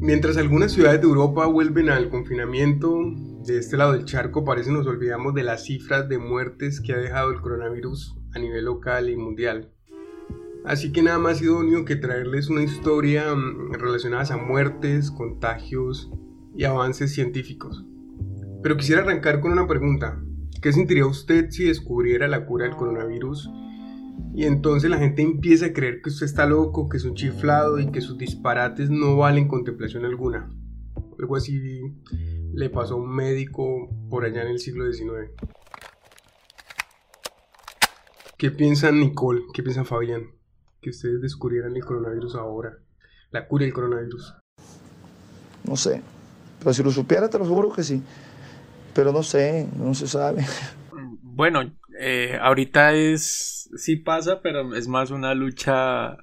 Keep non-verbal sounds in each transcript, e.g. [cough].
Mientras algunas ciudades de Europa vuelven al confinamiento, de este lado del charco parece nos olvidamos de las cifras de muertes que ha dejado el coronavirus a nivel local y mundial. Así que nada más idóneo que traerles una historia mm, relacionada a muertes, contagios y avances científicos. Pero quisiera arrancar con una pregunta. ¿Qué sentiría usted si descubriera la cura del coronavirus y entonces la gente empieza a creer que usted está loco, que es un chiflado y que sus disparates no valen contemplación alguna? Algo así le pasó a un médico por allá en el siglo XIX. ¿Qué piensan Nicole? ¿Qué piensan Fabián? Que ustedes descubrieran el coronavirus ahora. La cura del coronavirus. No sé. Pero si lo supiera, te lo juro que sí. Pero no sé, no se sabe. Bueno, eh, ahorita es. Sí pasa, pero es más una lucha.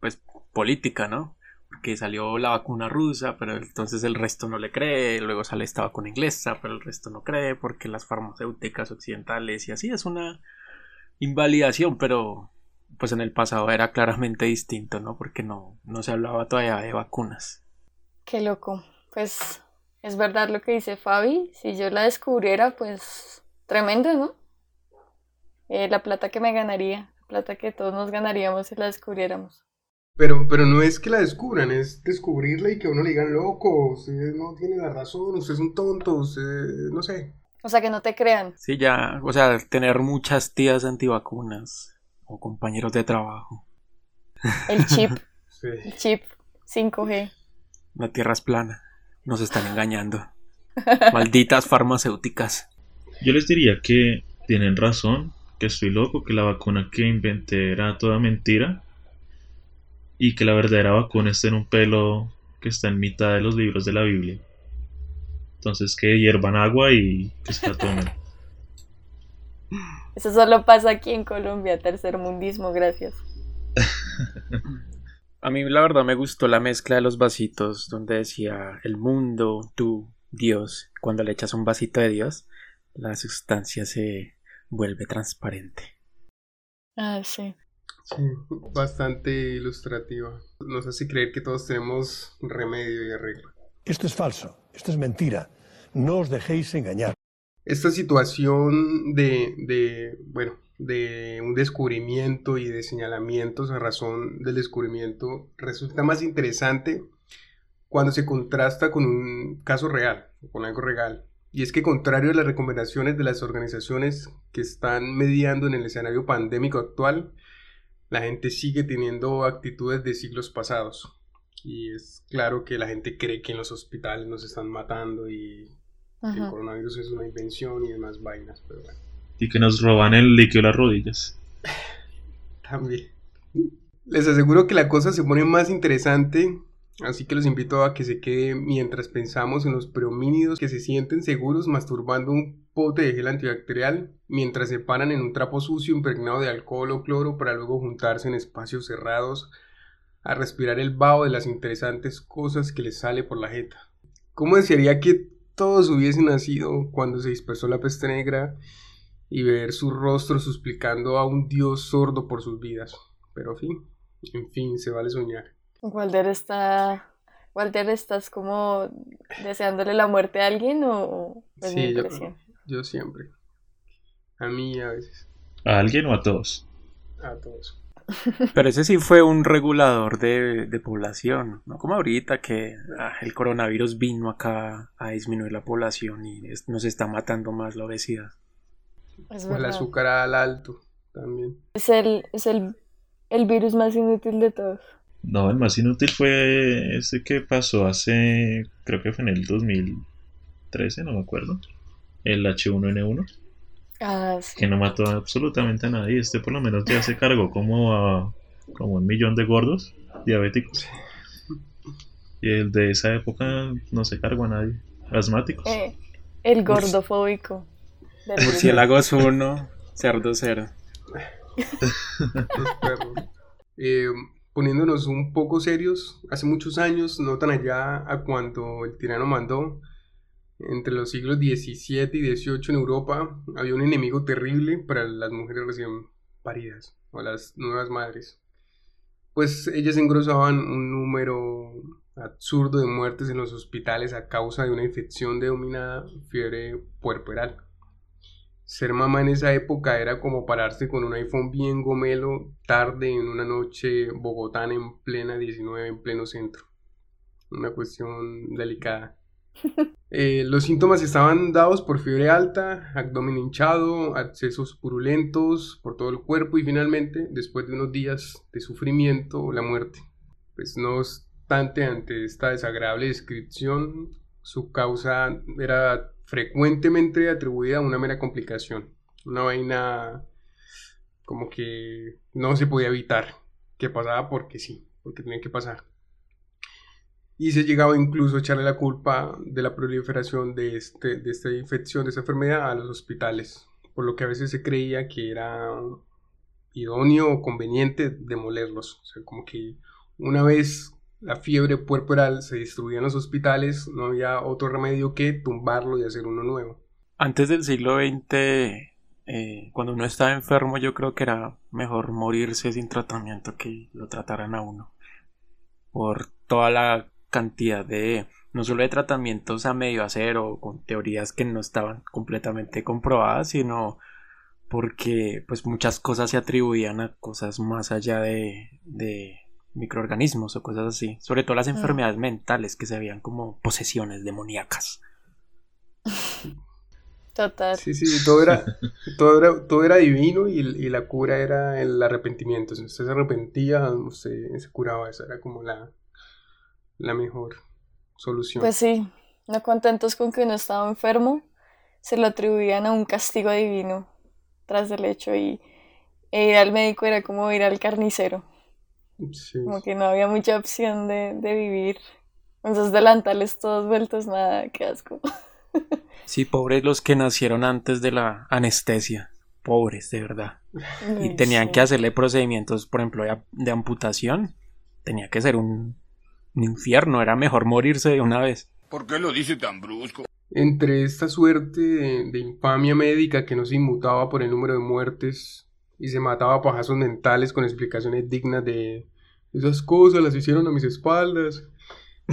Pues política, ¿no? Porque salió la vacuna rusa, pero entonces el resto no le cree. Luego sale esta vacuna inglesa, pero el resto no cree. Porque las farmacéuticas occidentales y así es una invalidación, pero pues en el pasado era claramente distinto, ¿no? Porque no, no se hablaba todavía de vacunas. Qué loco. Pues es verdad lo que dice Fabi. Si yo la descubriera, pues tremendo, ¿no? Eh, la plata que me ganaría, la plata que todos nos ganaríamos si la descubriéramos. Pero, pero no es que la descubran, es descubrirla y que a uno le digan loco, usted no tiene la razón, usted es un tonto, usted no sé. O sea, que no te crean. Sí, ya, o sea, tener muchas tías antivacunas o compañeros de trabajo. El chip. [laughs] El chip 5G. La tierra es plana. Nos están engañando. [laughs] Malditas farmacéuticas. Yo les diría que tienen razón, que estoy loco, que la vacuna que inventé era toda mentira y que la verdadera vacuna está en un pelo que está en mitad de los libros de la Biblia. Entonces que hiervan agua y que se la tomen. [laughs] Eso solo pasa aquí en Colombia, tercermundismo, gracias. [laughs] A mí la verdad me gustó la mezcla de los vasitos donde decía el mundo, tú, Dios. Cuando le echas un vasito de Dios, la sustancia se vuelve transparente. Ah, sí. Sí, [laughs] bastante ilustrativa. Nos hace creer que todos tenemos remedio y arreglo. Esto es falso, esto es mentira. No os dejéis engañar. Esta situación de, de bueno, de un descubrimiento y de señalamientos a razón del descubrimiento resulta más interesante cuando se contrasta con un caso real, con algo real. Y es que contrario a las recomendaciones de las organizaciones que están mediando en el escenario pandémico actual, la gente sigue teniendo actitudes de siglos pasados. Y es claro que la gente cree que en los hospitales nos están matando y que el coronavirus es una invención y demás vainas, pero bueno. Y que nos roban el líquido las rodillas. También. Les aseguro que la cosa se pone más interesante, así que los invito a que se queden mientras pensamos en los preomínidos que se sienten seguros masturbando un pote de gel antibacterial mientras se paran en un trapo sucio impregnado de alcohol o cloro para luego juntarse en espacios cerrados a respirar el vaho de las interesantes cosas que les sale por la jeta. ¿Cómo desearía que todos hubiesen nacido cuando se dispersó la peste negra y ver su rostro suplicando a un dios sordo por sus vidas. Pero en fin, en fin, se vale soñar. Walter está... Walter, ¿estás como deseándole la muerte a alguien o es sí, yo, yo siempre. A mí a veces. ¿A alguien o a todos? A todos. [laughs] Pero ese sí fue un regulador de, de población, no como ahorita que ah, el coronavirus vino acá a disminuir la población y es, nos está matando más la obesidad. Es O el azúcar al alto también. Es, el, es el, el virus más inútil de todos. No, el más inútil fue ese que pasó hace, creo que fue en el 2013, no me acuerdo. El H1N1, Ah, sí. que no mató absolutamente a nadie. Este por lo menos ya se cargó como a como un millón de gordos diabéticos. Y el de esa época no se cargó a nadie. Asmáticos. Eh, el gordofóbico. Murciélagos 1, cerdo 0. Los [laughs] perros. Eh, poniéndonos un poco serios, hace muchos años, no tan allá a cuando el tirano mandó, Entre los siglos XVII y XVIII en Europa había un enemigo terrible para las mujeres recién paridas o las nuevas madres. Pues ellas engrosaban un número absurdo de muertes en los hospitales a causa de una infección denominada fiebre puerperal. Ser mamá en esa época era como pararse con un iPhone bien gomelo tarde en una noche bogotana en plena 19 en pleno centro. Una cuestión delicada. [laughs] Eh, los síntomas estaban dados por fiebre alta, abdomen hinchado, accesos purulentos por todo el cuerpo y finalmente, después de unos días de sufrimiento, la muerte. Pues no obstante, ante esta desagradable descripción, su causa era frecuentemente atribuida a una mera complicación, una vaina como que no se podía evitar, que pasaba porque sí, porque tenía que pasar y se llegaba incluso a echarle la culpa de la proliferación de, este, de esta infección, de esta enfermedad a los hospitales, por lo que a veces se creía que era idóneo o conveniente demolerlos. O sea, como que una vez la fiebre puerperal se distribuía en los hospitales, no había otro remedio que tumbarlo y hacer uno nuevo. Antes del siglo XX, eh, cuando uno estaba enfermo, yo creo que era mejor morirse sin tratamiento que lo trataran a uno. Por toda la cantidad de, no solo de tratamientos a medio hacer o con teorías que no estaban completamente comprobadas, sino porque pues muchas cosas se atribuían a cosas más allá de, de microorganismos o cosas así, sobre todo las mm. enfermedades mentales que se veían como posesiones demoníacas. Total. Sí, sí, todo era, [laughs] todo era, todo era divino y, y, la cura era el arrepentimiento. Si usted se arrepentía, usted se curaba. Esa era como la, la mejor solución. Pues sí, no contentos con que uno estaba enfermo, se lo atribuían a un castigo divino tras del hecho y e ir al médico era como ir al carnicero. Como que no había mucha opción de, de vivir. Esos delantales todos vueltos, nada, qué asco. [laughs] Sí, pobres los que nacieron antes de la anestesia. Pobres, de verdad. Y tenían que hacerle procedimientos, por ejemplo, de amputación. Tenía que ser un un infierno, era mejor morirse de una vez. ¿Por qué lo dice tan brusco? Entre esta suerte de, infamia médica que no se inmutaba por el número de muertes y se mataba a pajazos mentales con explicaciones dignas de esas cosas las hicieron a mis espaldas.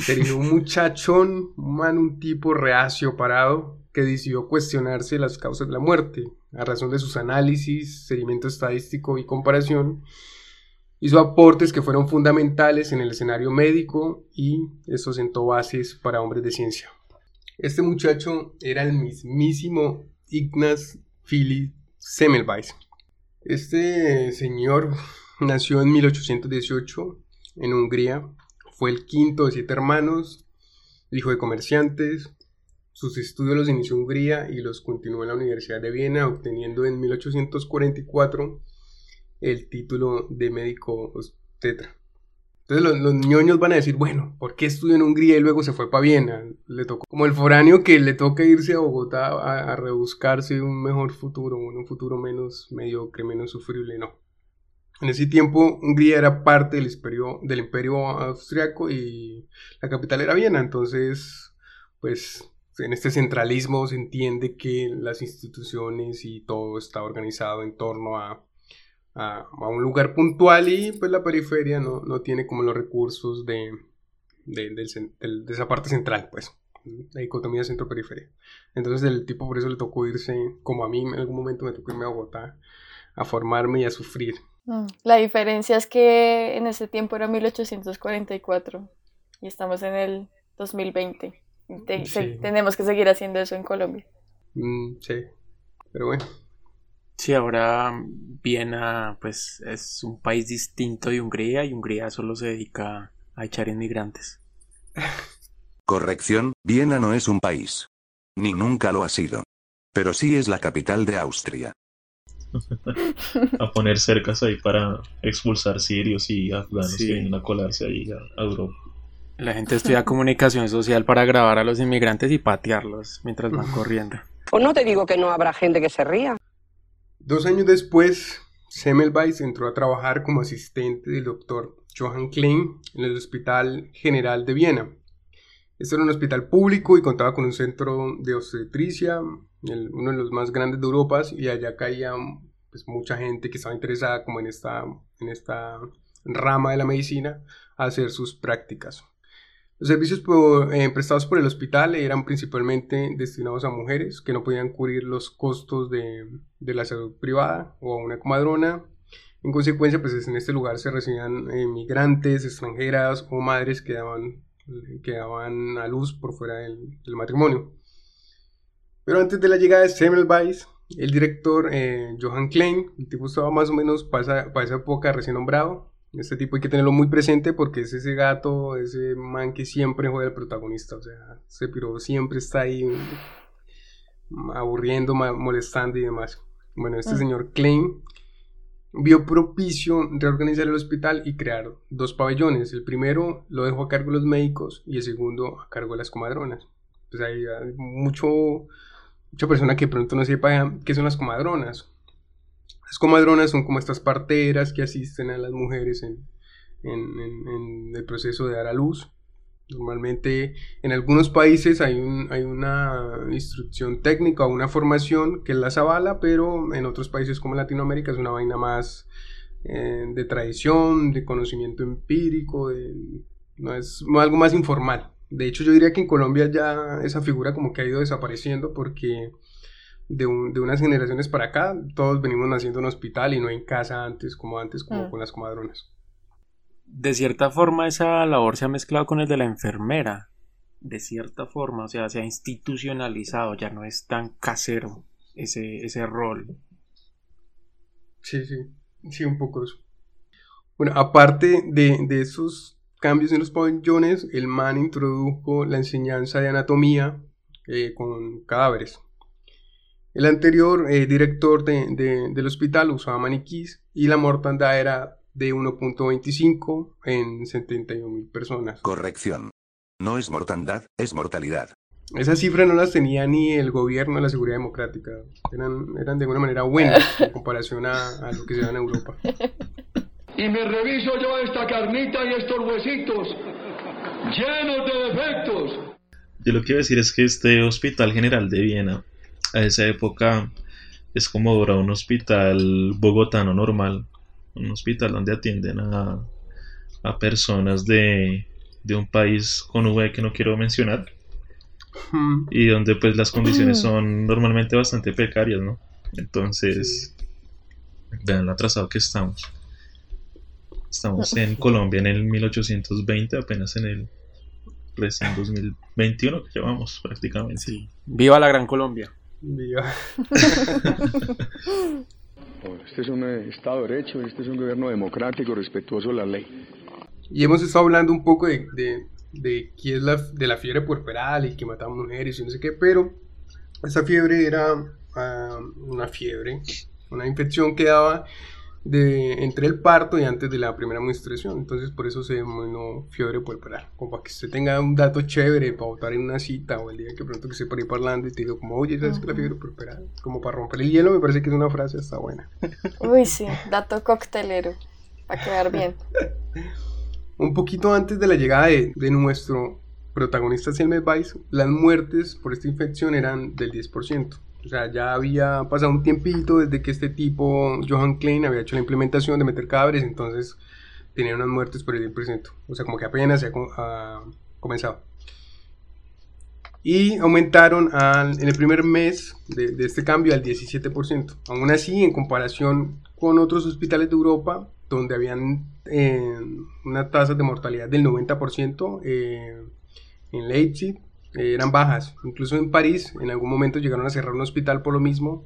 Tenía un muchachón, un un tipo reacio parado, que decidió cuestionarse las causas de la muerte, a razón de sus análisis, seguimiento estadístico y comparación, Hizo aportes que fueron fundamentales en el escenario médico y eso sentó bases para hombres de ciencia. Este muchacho era el mismísimo Ignaz Philipp Semmelweis. Este señor [laughs] nació en 1818 en Hungría, fue el quinto de siete hermanos, hijo de comerciantes. Sus estudios los inició en Hungría y los continuó en la Universidad de Viena, obteniendo en 1844 el título de médico tetra. Entonces los, ñoños van a decir, bueno, ¿por qué estudió en Hungría y luego se fue para Viena? Le tocó como el foráneo que le toca irse a Bogotá a, rebuscarse un mejor futuro, un futuro menos mediocre, menos sufrible, no. En ese tiempo Hungría era parte del imperio, del imperio austriaco y la capital era Viena, entonces pues en este centralismo se entiende que las instituciones y todo está organizado en torno a a, un lugar puntual y pues la periferia no, no tiene como los recursos de, de, esa parte central, pues, la dicotomía centro-periferia. Entonces el tipo por eso le tocó irse, como a mí en algún momento me tocó irme a Bogotá, a formarme y a sufrir. Mm, la diferencia es que en ese tiempo era 1844 y estamos en el 2020. tenemos que seguir haciendo eso en Colombia. Mm, sí, pero bueno. Sí, ahora Viena pues es un país distinto de Hungría y Hungría solo se dedica a echar inmigrantes. [laughs] Corrección, Viena no es un país. Ni nunca lo ha sido. Pero sí es la capital de Austria. [laughs] a poner cercas ahí para expulsar sirios y afganos que vienen a colarse ahí a, Europa. La gente estudia comunicación social para grabar a los inmigrantes y patearlos mientras van corriendo. Pues no te digo que no habrá gente que se ría. Dos años después, Semmelweis entró a trabajar como asistente del doctor Johann Klein en el Hospital General de Viena. Este era un hospital público y contaba con un centro de obstetricia, uno de los más grandes de Europa, y allá caía pues, mucha gente que estaba interesada como en esta, en esta rama de la medicina a hacer sus prácticas. Los servicios eh, prestados por el hospital eran principalmente destinados a mujeres que no podían cubrir los costos de, la salud privada o a una comadrona. En consecuencia, pues en este lugar se recibían eh, migrantes, extranjeras o madres que daban, que daban a luz por fuera del, matrimonio. Pero antes de la llegada de Semmelweis, el director eh, Johann Klein, el tipo estaba más o menos para para esa época recién nombrado, este tipo hay que tenerlo muy presente porque es ese gato, ese man que siempre juega al protagonista. O sea, ese piro siempre está ahí aburriendo, molestando y demás. Bueno, este mm. señor Klein vio propicio reorganizar el hospital y crear dos pabellones. El primero lo dejó a cargo de los médicos y el segundo a cargo de las comadronas. Pues hay mucho, mucha persona que pronto no sepa qué son las comadronas. Las comadronas son como estas parteras que asisten a las mujeres en, el proceso de dar a luz. Normalmente en algunos países hay, hay una instrucción técnica o una formación que las avala, pero en otros países como Latinoamérica es una vaina más eh, de tradición, de conocimiento empírico, no es algo más informal. De hecho yo diría que en Colombia ya esa figura como que ha ido desapareciendo porque de, unas generaciones para acá, todos venimos naciendo en hospital y no en casa antes, como antes, como mm. con las comadronas. De cierta forma, esa labor se ha mezclado con el de la enfermera. De cierta forma, o sea, se ha institucionalizado, ya no es tan casero ese, ese rol. Sí, sí, sí, un poco eso. Bueno, aparte de, de esos cambios en los pabellones, el man introdujo la enseñanza de anatomía eh, con cadáveres. El anterior eh, director del hospital usaba maniquís y la mortandad era de 1.25 en 71 mil personas. Corrección. No es mortandad, es mortalidad. Esas cifras no las tenía ni el gobierno de la seguridad democrática. Eran, eran de alguna manera buenas [laughs] en comparación a, lo que se da en Europa. Y me reviso yo esta carnita y estos huesitos llenos de defectos. Yo lo que quiero decir es que este Hospital General de Viena a esa época es como era un hospital bogotano normal, un hospital donde atienden a, a personas de, de, un país con V que no quiero mencionar hmm. y donde pues las condiciones hmm. son normalmente bastante precarias, ¿no? Entonces, vean lo atrasado que estamos. Estamos en Colombia en el 1820, apenas en el recién 2021 que llevamos prácticamente. Sí. Viva la Gran Colombia. [laughs] este es un eh, Estado de Derecho, este es un gobierno democrático, respetuoso de la ley. Y hemos estado hablando un poco de, de, de es la, de la fiebre puerperal y que mataba mujeres y no sé qué, pero esa fiebre era ah, una fiebre, una infección que daba de, entre el parto y antes de la primera menstruación. Entonces, por eso se denominó fiebre puerperal. Como para que usted tenga un dato chévere para votar en una cita o el día que pronto que se por ahí hablando y te digo, como, oye, ¿sabes que la fiebre puerperal? Como para romper el hielo, me parece que es una frase está buena. [laughs] Uy, sí, dato coctelero, para quedar bien. [laughs] un poquito antes de la llegada de, de nuestro protagonista Selmer Weiss, las muertes por esta infección eran del 10%. O sea, ya había pasado un tiempito desde que este tipo, Johan Klein, había hecho la implementación de meter cadáveres, entonces tenía unas muertes por el 10%. O sea, como que apenas se ha, comenzado. Y aumentaron en el primer mes de, este cambio al 17%. Aún así, en comparación con otros hospitales de Europa, donde habían eh, una tasa de mortalidad del 90%, eh, en Leipzig eran bajas. Incluso en París, en algún momento llegaron a cerrar un hospital por lo mismo,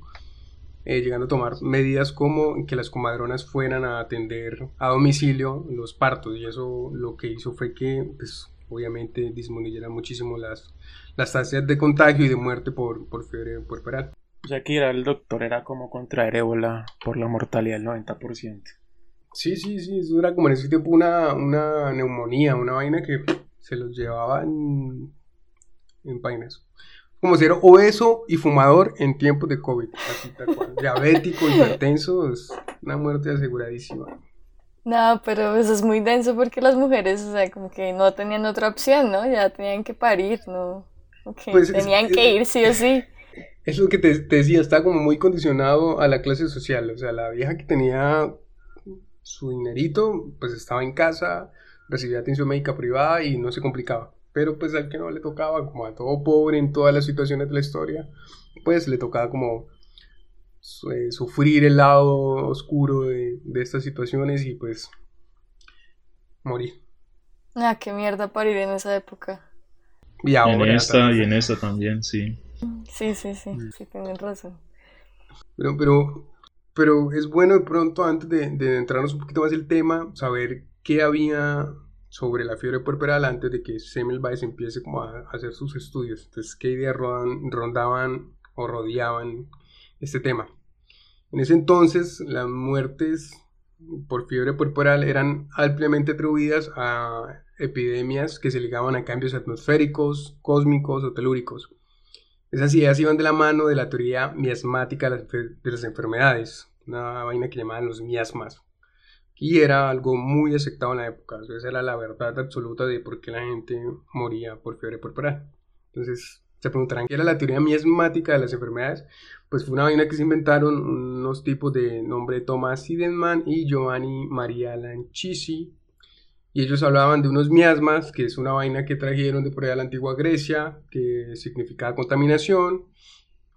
eh, llegando a tomar medidas como que las comadronas fueran a atender a domicilio los partos. Y eso lo que hizo fue que, pues, obviamente, disminuyeran muchísimo las, las tasas de contagio y de muerte por, por fiebre puerperal. O sea que ir al doctor era como contraer ébola por la mortalidad del 90%. Sí, sí, sí, eso era como en ese tiempo una, una neumonía, una vaina que se los llevaban en vainas. Como ser obeso y fumador en tiempos de COVID. Así tal cual. [laughs] Diabético, hipertenso, es una muerte aseguradísima. No, pero eso es muy denso porque las mujeres, o sea, como que no tenían otra opción, ¿no? Ya tenían que parir, ¿no? Okay, Pues es- tenían que ir sí o sí. [laughs] Es lo que te, te decía, está como muy condicionado a la clase social. O sea, la vieja que tenía su dinerito, pues estaba en casa, recibía atención médica privada y no se complicaba. Pero pues al que no le tocaba, como a todo pobre en todas las situaciones de la historia, pues le tocaba como eh, sufrir el lado oscuro de, de estas situaciones y pues morir. Ah, qué mierda parir en esa época. Y en ahora esta también. y en esta también, sí. Sí, sí, sí, Mm. sí, tienen razón. Pero, pero, pero es bueno de pronto, antes de, de entrarnos un poquito más el tema, saber qué había sobre la fiebre puerperal antes de que Semmelweis empiece como a, hacer sus estudios. Entonces, qué ideas rodan- rondaban o rodeaban este tema. En ese entonces, las muertes por fiebre puerperal eran ampliamente atribuidas a epidemias que se ligaban a cambios atmosféricos, cósmicos o telúricos. Esas ideas iban de la mano de la teoría miasmática de las enfermedades, una vaina que llamaban los miasmas. Y era algo muy aceptado en la época, o sea, esa era la verdad absoluta de por qué la gente moría por fiebre puerperal. Entonces, se preguntarán qué era la teoría miasmática de las enfermedades. Pues fue una vaina que se inventaron unos tipos de nombre Thomas Sidenman y Giovanni Maria Lancisi. Y ellos hablaban de unos miasmas, que es una vaina que trajeron de por allá de la antigua Grecia, que significaba contaminación,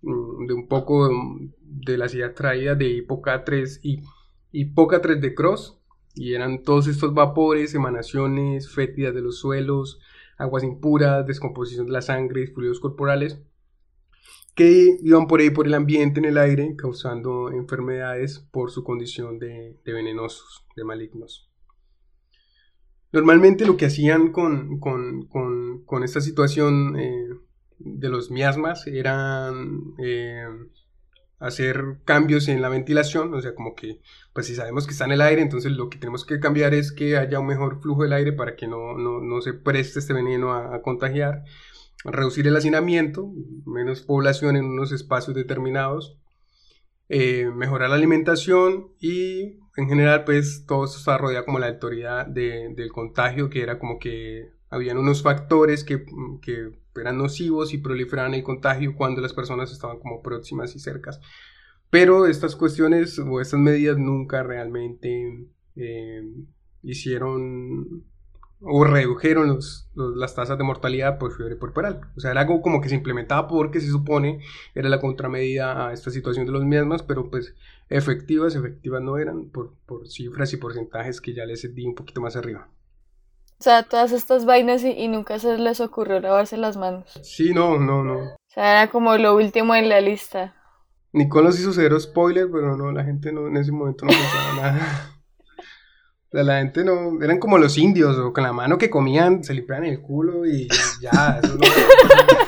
mm, de un poco mm, de las ideas traídas de Hipócrates y Hipócrates de Cross, y eran todos estos vapores, emanaciones fétidas de los suelos, aguas impuras, descomposición de la sangre y fluidos corporales, que iban por ahí por el ambiente en el aire, causando enfermedades por su condición de, de venenosos, de malignos. Normalmente lo que hacían con, con, con, con esta situación eh, de los miasmas eran eh, hacer cambios en la ventilación, o sea, como que, pues si sabemos que está en el aire, entonces lo que tenemos que cambiar es que haya un mejor flujo del aire para que no, no, no se preste este veneno a, contagiar, reducir el hacinamiento, menos población en unos espacios determinados, eh, mejorar la alimentación y en general pues todo esto está rodeado como la de, del contagio que era como que habían unos factores que, que eran nocivos y proliferaban el contagio cuando las personas estaban como próximas y cercas pero estas cuestiones o estas medidas nunca realmente eh, hicieron o redujeron las tasas de mortalidad por fiebre puerperal. O sea, era algo como que se implementaba porque se supone era la contramedida a esta situación de los mismas, pero pues efectivas, efectivas no eran por, por cifras y porcentajes que ya les di un poquito más arriba. O sea, todas estas vainas y, y nunca se les ocurrió lavarse las manos. Sí, no, no, no. O sea, era como lo último en la lista. Nicolás hizo cero spoiler, pero no, la gente no, en ese momento no pensaba [laughs] nada. O sea, la gente no, eran como los indios, o con la mano que comían, se limpiaban el culo y ya, eso no. [laughs]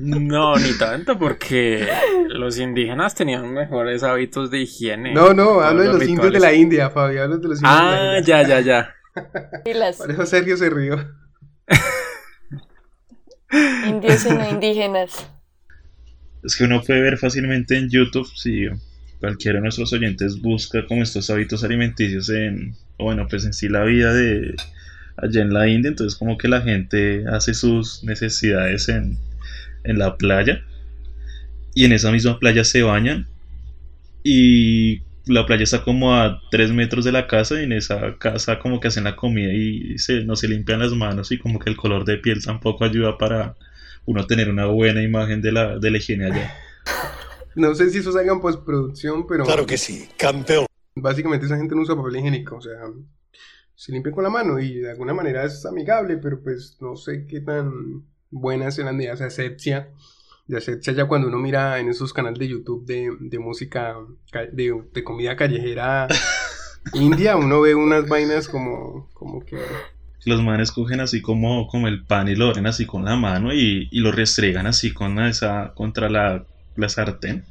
No, ni tanto, porque los indígenas tenían mejores hábitos de higiene. No, no, hablo de los indios de la India, Fabio, hablo de los indios de la Ah, India. ya, ya, ya. Y las Por eso Sergio se rió. indios y no indígenas. Es que uno puede ver fácilmente en YouTube si cualquiera de nuestros oyentes busca como estos hábitos alimenticios en, o bueno, pues en sí la vida de allá en la India, entonces como que la gente hace sus necesidades en, en la playa y en esa misma playa se bañan y la playa está como a 3 metros de la casa y en esa casa como que hacen la comida y se, no se limpian las manos y como que el color de piel tampoco ayuda para uno tener una buena imagen de la, de la higiene allá. No sé si eso salga en postproducción, pero. Claro que sí, campeón. Básicamente esa gente no usa papel higiénico, o sea, se limpian con la mano y de alguna manera es amigable, pero pues no sé qué tan buenas eran de esa asepsia. De asepsia ya cuando uno mira en esos canales de YouTube de, de música, ca- de, de comida callejera [laughs] india, uno ve unas vainas como, como que... Los manes cogen así como, como el pan y lo ven así con la mano y, y lo restregan así con esa, contra la, la sartén.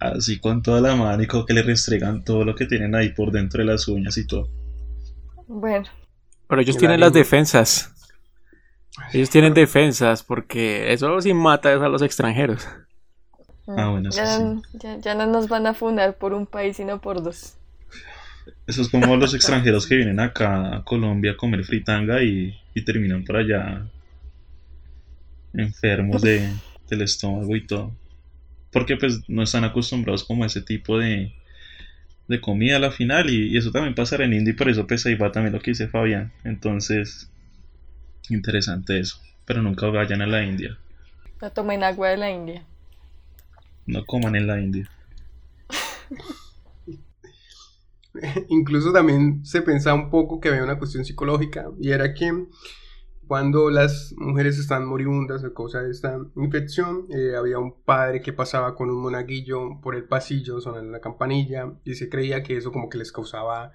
Así con toda la mano y como que le restregan todo lo que tienen ahí por dentro de las uñas y todo. Bueno, Pero ellos En tienen la las defensas. Ellos tienen defensas porque eso sí mata a los extranjeros. Ah, bueno, eso ya, sí. no- ya, ya no nos van a fundar por un país, sino por dos. Eso es como los extranjeros que vienen acá a Colombia a comer fritanga y, y terminan por allá enfermos de, del estómago y todo. Porque pues no están acostumbrados como a ese tipo de, de comida a la final y, y eso también pasará en India y por eso pues ahí va también lo que dice Fabián. Entonces, interesante eso. Pero nunca vayan a la India. No tomen agua de la India. No coman en la India. [laughs] Incluso también se pensaba un poco que había una cuestión psicológica y era que cuando las mujeres están moribundas a causa de esta infección, eh, había un padre que pasaba con un monaguillo por el pasillo sonando la campanilla y se creía que eso como que les causaba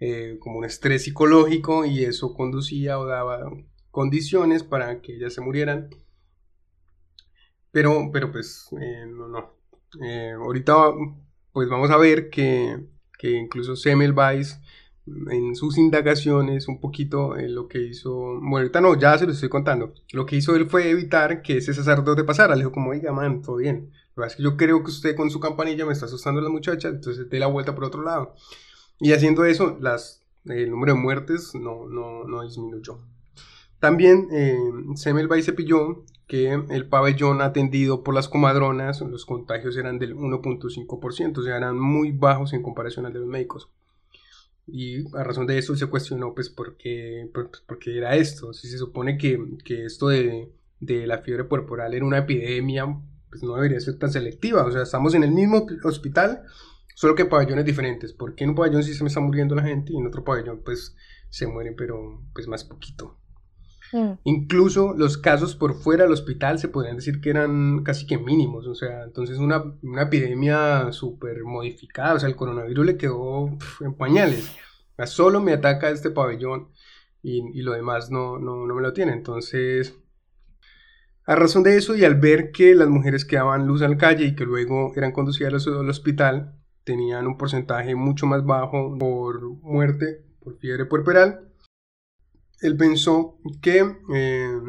eh, como un estrés psicológico y eso conducía o daba condiciones para que ellas se murieran. Pero, pero pues eh, no, no. ahorita pues vamos a ver que, que incluso Semmelweis en sus indagaciones un poquito eh, lo que hizo, bueno, ahorita no, ya se lo estoy contando, lo que hizo él fue evitar que ese sacerdote pasara, le dijo como, oiga, man, todo bien, lo que es que yo creo que usted con su campanilla me está asustando a las muchachas, entonces dé la vuelta por otro lado. Y haciendo eso, las, el número de muertes no, no, no disminuyó. También eh, Semmelweis se pilló que el pabellón atendido por las comadronas, los contagios eran del 1.5%, o sea, eran muy bajos en comparación al de los médicos. Y a razón de eso se cuestionó, pues, ¿por qué, por, qué era esto? Si se supone que, que esto de, de, la fiebre corporal era una epidemia, pues no debería ser tan selectiva. O sea, estamos en el mismo hospital, solo que pabellones diferentes. ¿Por qué en un pabellón sí se me está muriendo la gente y en otro pabellón, pues, se mueren, pero, pues, más poquito? Mm. Incluso los casos por fuera del hospital se podrían decir que eran casi que mínimos, o sea, entonces una, una epidemia súper modificada, o sea, el coronavirus le quedó en pañales. solo me ataca este pabellón y, y lo demás no, no, no, me lo tiene. Entonces, a razón de eso y al ver que las mujeres que daban luz al calle y que luego eran conducidas al hospital, tenían un porcentaje mucho más bajo por muerte por fiebre puerperal, él pensó que eh,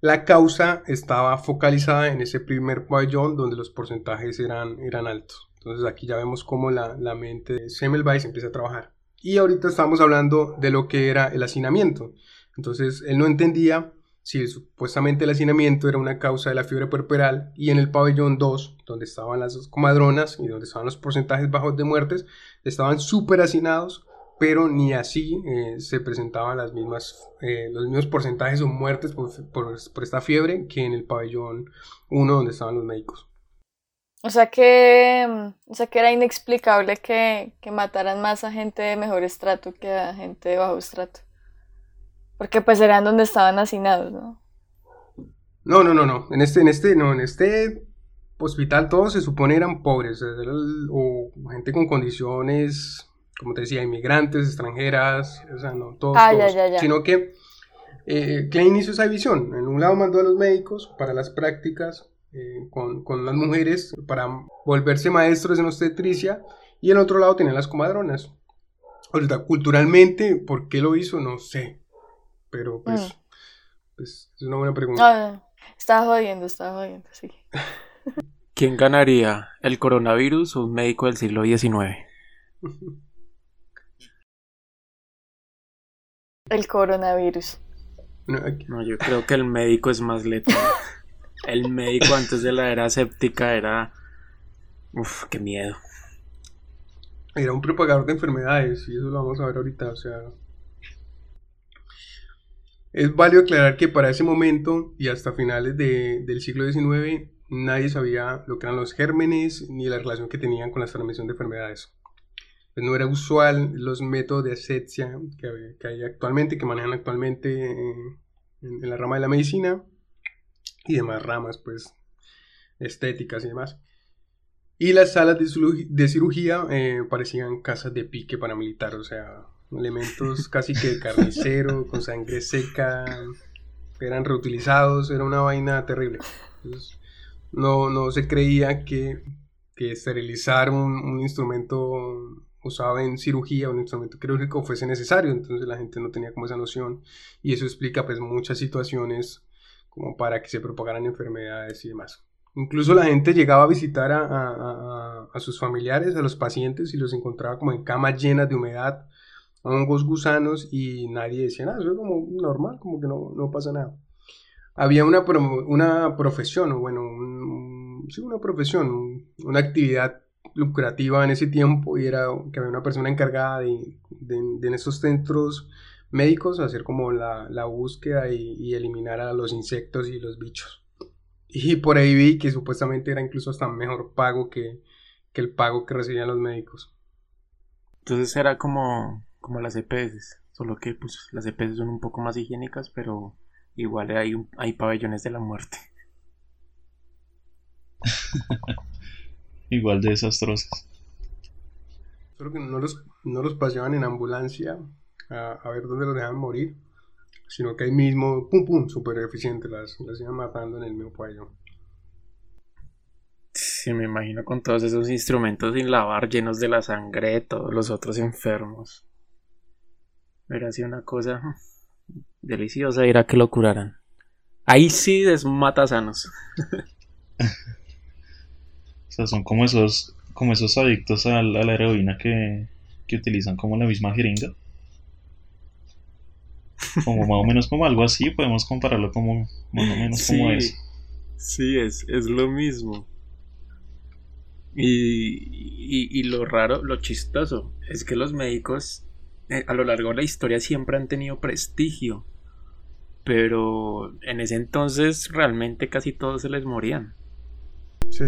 la causa estaba focalizada en ese primer pabellón donde los porcentajes eran, eran altos. Entonces aquí ya vemos cómo la, la mente de Semmelweis empieza a trabajar. Y ahorita estamos hablando de lo que era el hacinamiento. Entonces él no entendía si supuestamente el hacinamiento era una causa de la fiebre puerperal y en el pabellón 2, donde estaban las comadronas y donde estaban los porcentajes bajos de muertes, estaban súper hacinados pero ni así eh, se presentaban las mismas, eh, los mismos porcentajes o muertes por, por, esta fiebre que en el pabellón 1 donde estaban los médicos. O sea que, o sea que era inexplicable que, que, mataran más a gente de mejor estrato que a gente de bajo estrato. Porque pues eran donde estaban hacinados, ¿no? No, no, no, no. En este, en este, no, en este hospital todos se supone eran pobres, o gente con condiciones como te decía, inmigrantes, extranjeras, o sea, no todos, ah, sino que eh, Klein hizo esa división. En un lado mandó a los médicos para las prácticas eh, con, con, las mujeres para volverse maestros en obstetricia y en otro lado tenía las comadronas. Ahorita, culturalmente, ¿por qué lo hizo? No sé, pero pues, mm. pues es una buena pregunta. Ah, estaba jodiendo, estaba jodiendo, sí. ¿Quién ganaría, el coronavirus o un médico del siglo XIX? [laughs] El coronavirus. No, yo creo que el médico es más letal. el médico antes de la era séptica era. Uf, qué miedo. Era un propagador de enfermedades, y eso lo vamos a ver ahorita, o sea. Es válido aclarar que para ese momento y hasta finales del siglo XIX nadie sabía lo que eran los gérmenes ni la relación que tenían con la transmisión de enfermedades. Pues, no era usual los métodos de asepsia que, hay actualmente, que manejan actualmente en, la rama de la medicina y demás ramas, pues, estéticas y demás. Y las salas de, cirugía eh, parecían casas de pique paramilitar, o sea, elementos [laughs] casi que de carnicero, con sangre seca, eran reutilizados, era una vaina terrible. no, no se creía que, que esterilizar un, un instrumento usaba en cirugía un instrumento quirúrgico fuese necesario, entonces la gente no tenía como esa noción y eso explica pues muchas situaciones como para que se propagaran enfermedades y demás. Incluso la gente llegaba a visitar a, sus familiares, a los pacientes, y los encontraba como en camas llenas de humedad, hongos, gusanos, y nadie decía nada, eso es como normal, como que no, no pasa nada. Había una, una profesión, o bueno, sí, una profesión, una actividad lucrativa en ese tiempo, y era que había una persona encargada de, en esos centros médicos hacer como la, la búsqueda y, y eliminar a los insectos y los bichos. Y por ahí vi que supuestamente era incluso hasta mejor pago que, el pago que recibían los médicos. Entonces era como, como las EPS, solo que pues las EPS son un poco más higiénicas, pero igual hay, hay pabellones de la muerte. [laughs] igual de desastrosas. Solo que no los, no los paseaban en ambulancia a, a ver dónde los dejaban morir, sino que ahí mismo, pum, pum, súper eficiente, las, las iban matando en el mismo pabellón. Sí, me imagino con todos esos instrumentos sin lavar, llenos de la sangre de todos los otros enfermos. Era así una cosa deliciosa ir a que lo curaran. Ahí sí desmata sanos. o [laughs] sea, son como esos, como esos adictos a la, heroína que, que utilizan como la misma jeringa. Como más o [laughs] menos como algo así, podemos compararlo como más o menos como eso. Sí, es, es lo mismo. Y, y, lo raro, lo chistoso, es que los médicos eh, a lo largo de la historia siempre han tenido prestigio. Pero en ese entonces realmente casi todos se les morían. Sí.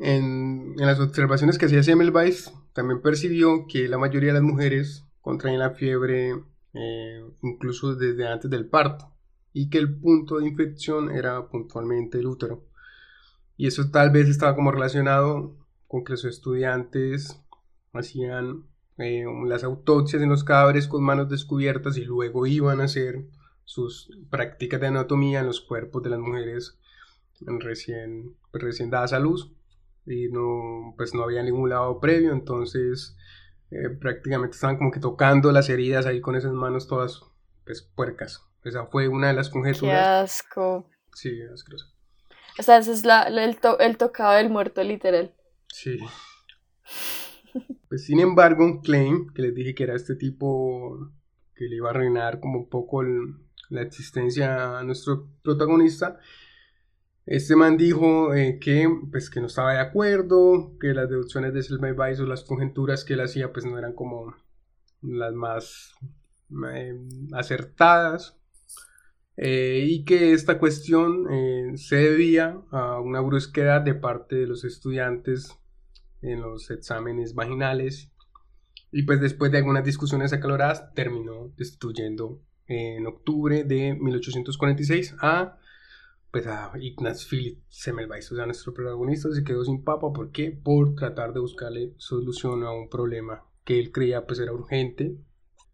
En, en las observaciones que hacía Semmelweis, también percibió que la mayoría de las mujeres contraen la fiebre eh, incluso desde antes del parto, y que el punto de infección era puntualmente el útero. Y eso tal vez estaba como relacionado con que los estudiantes hacían eh, las autopsias en los cadáveres con manos descubiertas y luego iban a hacer sus prácticas de anatomía en los cuerpos de las mujeres recién, recién dadas a luz y no, pues no había ningún lado previo, entonces eh, prácticamente estaban como que tocando las heridas ahí con esas manos todas pues, puercas. Esa fue una de las conjeturas. Qué asco. Sí, asqueroso. O sea, ese es la, el, el tocado del muerto literal. Sí. Pues sin embargo, Klein, que les dije que era este tipo que le iba a arruinar como un poco la existencia a nuestro protagonista, este man dijo eh, que, pues, que no estaba de acuerdo, que las deducciones de Semmelweis o las conjeturas que él hacía pues no eran como las más eh, acertadas. Eh, y que esta cuestión se debía a una brusquedad de parte de los estudiantes en los exámenes vaginales. Y pues después de algunas discusiones acaloradas terminó destituyendo en octubre de 1846 a pues a Ignaz Philipp Semmelweis, o sea, nuestro protagonista se quedó sin papa, ¿por qué? Por tratar de buscarle solución a un problema que él creía pues era urgente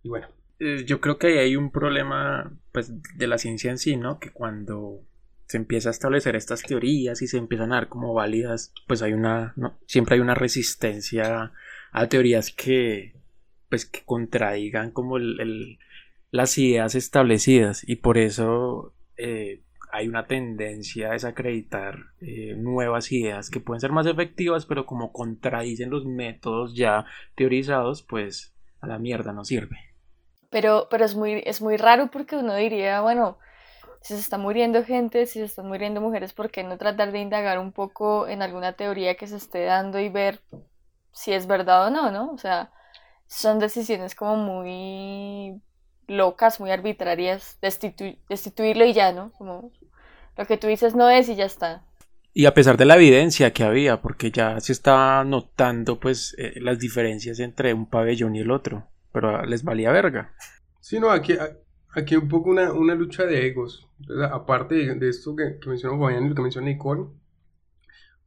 y bueno. Eh, yo creo que ahí hay un problema pues de la ciencia en sí, ¿no? Que cuando se empieza a establecer estas teorías y se empiezan a dar como válidas, pues hay una, ¿no? siempre hay una resistencia a teorías que pues que contradigan como el, las ideas establecidas y por eso eh, hay una tendencia a desacreditar eh, nuevas ideas que pueden ser más efectivas, pero como contradicen los métodos ya teorizados, pues a la mierda no sirve. Pero, pero es, muy, es muy raro porque uno diría, bueno, si se está muriendo gente, si se están muriendo mujeres, ¿por qué no tratar de indagar un poco en alguna teoría que se esté dando y ver si es verdad o no, ¿no? O sea, son decisiones como muy locas, muy arbitrarias, destituirlo y ya, ¿no? Como lo que tú dices no es y ya está. Y a pesar de la evidencia que había, porque ya se estaba notando pues eh, las diferencias entre un pabellón y el otro, pero les valía verga. Sí, no, aquí, aquí un poco una, una lucha de egos. aparte de, esto que, que mencionó Fabián y lo que mencionó Nicole,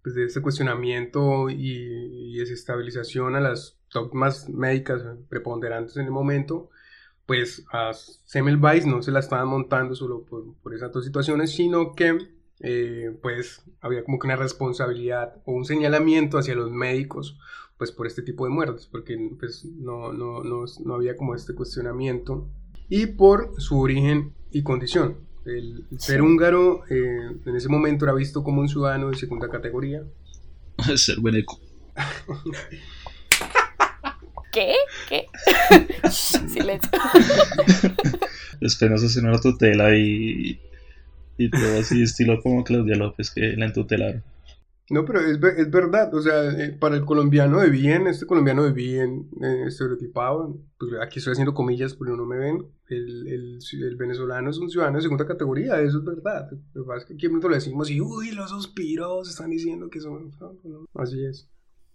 pues de ese cuestionamiento y, y desestabilización a las dogmas médicas preponderantes en el momento, pues a Semmelweis no se la estaban montando solo por, por esas dos situaciones, sino que eh, pues había como que una responsabilidad o un señalamiento hacia los médicos pues por este tipo de muertes, porque pues no, no, no, no había como este cuestionamiento y por su origen y condición. El, ser húngaro eh, en ese momento era visto como un ciudadano de segunda categoría. [laughs] ser beneco. [laughs] ¿Qué? ¿Qué? [laughs] Silencio. [laughs] Es penoso hacer una tutela y, y todo así, estilo como Claudia López, que la entutelaron. No, pero es, es verdad, o sea, eh, para el colombiano de bien, este colombiano de bien eh, estereotipado, pues aquí estoy haciendo comillas porque no me ven, el, el, el, venezolano es un ciudadano de segunda categoría, eso es verdad. Lo que pasa es que aquí lo decimos y, uy, los suspiros están diciendo que son... así es.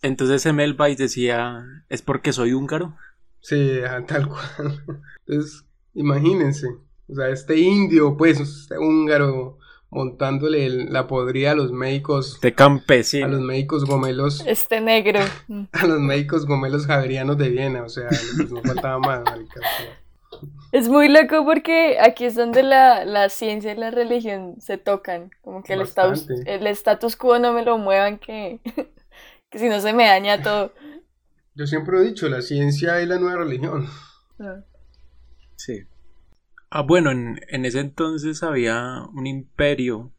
Entonces Emelbais decía, ¿es porque soy húngaro? Sí, [laughs] tal cual. Entonces, imagínense, o sea, este indio, pues, este húngaro montándole la podrida a los médicos. De campesino. A los médicos gomelos. Este negro. [laughs] A los médicos gomelos javerianos de Viena, o sea, no faltaba más, Es muy loco porque aquí es donde la, la ciencia y la religión se tocan. Como que el status, el status quo no me lo muevan, que, que si no se me daña todo. [laughs] Yo siempre he dicho, la ciencia es la nueva religión. Ah. Sí. Ah, bueno, en, ese entonces había un imperio,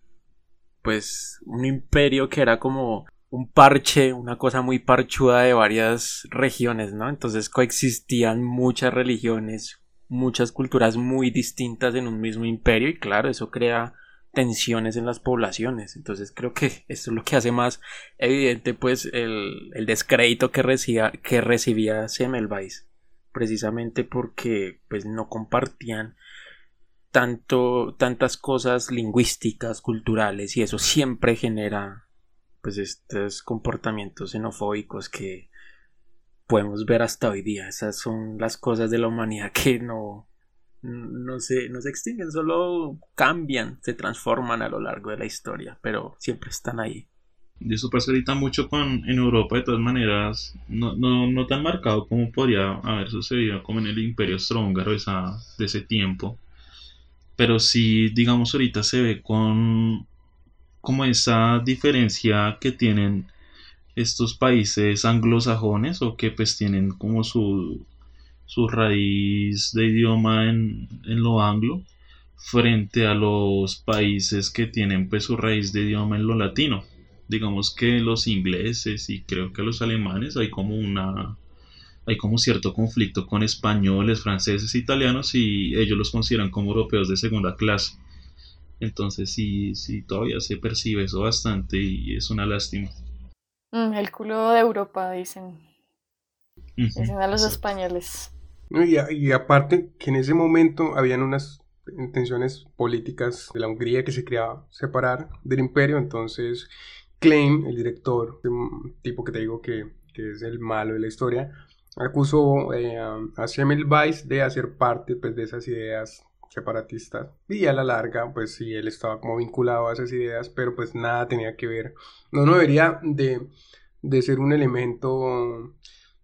pues un imperio que era como un parche, una cosa muy parchuda de varias regiones, ¿no? Entonces coexistían muchas religiones, muchas culturas muy distintas en un mismo imperio y claro, eso crea tensiones en las poblaciones. Entonces creo que esto es lo que hace más evidente pues el, descrédito que recibía, que recibía Semmelweis precisamente porque pues no compartían tanto, tantas cosas lingüísticas, culturales, y eso siempre genera pues estos comportamientos xenofóbicos que podemos ver hasta hoy día. Esas son las cosas de la humanidad que no, no se, no se extinguen, solo cambian, se transforman a lo largo de la historia, pero siempre están ahí. Y eso pasa ahorita mucho con en Europa, de todas maneras, no, no, no tan marcado como podría haber sucedido como en el Imperio Austrohúngaro de ese tiempo pero sí, digamos, ahorita se ve con como esa diferencia que tienen estos países anglosajones o que pues tienen como su, su raíz de idioma en, en lo anglo frente a los países que tienen pues su raíz de idioma en lo latino. Digamos que los ingleses y creo que los alemanes hay como una hay como cierto conflicto con españoles, franceses, italianos y ellos los consideran como europeos de segunda clase. Entonces sí, sí, todavía se percibe eso bastante y es una lástima. Mm, el culo de Europa, dicen. dicen a los españoles. Y, y, aparte que en ese momento habían unas intenciones políticas de la Hungría que se quería separar del imperio, entonces Klein, el director, un tipo que te digo que, que es el malo de la historia, acusó eh, a Semmelweis de hacer parte pues, de esas ideas separatistas. Y a la larga pues sí él estaba como vinculado a esas ideas pero pues nada tenía que ver. No no debería de, de ser un elemento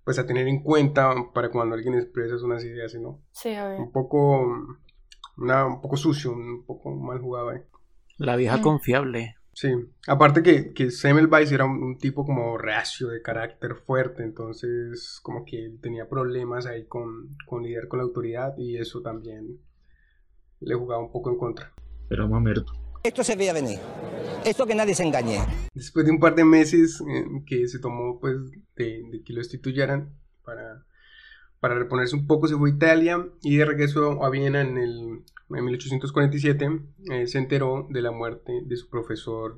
pues a tener en cuenta para cuando alguien expresa unas ideas ¿no? sí, un poco una, un poco sucio un poco mal jugado ahí la vieja mm. confiable Sí, aparte que, que Semmelweis era un, tipo como reacio, de carácter fuerte, entonces como que tenía problemas ahí con, con lidiar con la autoridad y eso también le jugaba un poco en contra. Era mamerto. Esto se veía venir, esto que nadie se engañe. Después de un par de meses eh, que se tomó pues de, de que lo destituyeran para para reponerse un poco se fue a Italia y de regreso a Viena en, el, 1847 eh, se enteró de la muerte de su profesor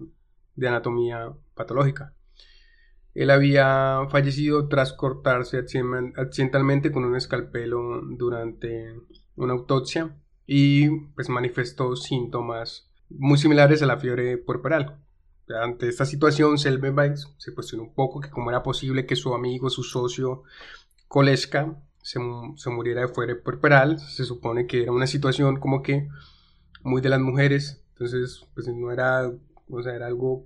de anatomía patológica. Él había fallecido tras cortarse accidentalmente con un escalpelo durante una autopsia y pues manifestó síntomas muy similares a la fiebre puerperal. Ante esta situación, Selbenweis se cuestionó un poco que cómo era posible que su amigo, su socio Koleska, se, muriera de fuera puerperal, se supone que era una situación como que muy de las mujeres, entonces pues no era, o sea, era algo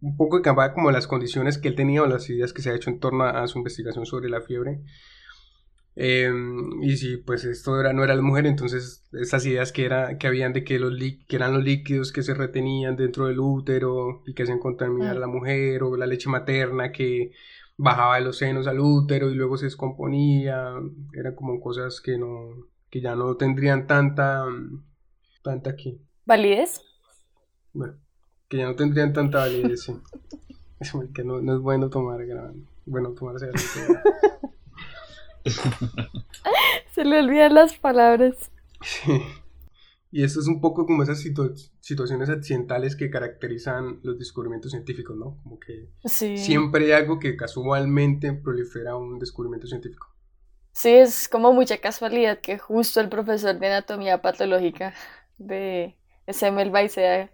un poco que cambiaba como las condiciones que él tenía o las ideas que se ha hecho en torno a, su investigación sobre la fiebre. Em, y si pues esto era, no era la mujer, entonces esas ideas que, era, que habían de que, los que eran los líquidos que se retenían dentro del útero y que hacían contaminar a mm. la mujer o la leche materna que bajaba de los senos al útero y luego se descomponía, eran como cosas que no que ya no tendrían tanta tanta aquí ¿Validez? Bueno, que ya no tendrían tanta validez, sí. [laughs] que no, no, es bueno tomar grabando. Bueno, tomar [laughs] [laughs] Se le olvidan las palabras. Sí. Y esto es un poco como esas situaciones accidentales que caracterizan los descubrimientos científicos, ¿no? Como que siempre hay algo que casualmente prolifera un descubrimiento científico. Sí, es como mucha casualidad que justo el profesor de anatomía patológica de Semmelweis sea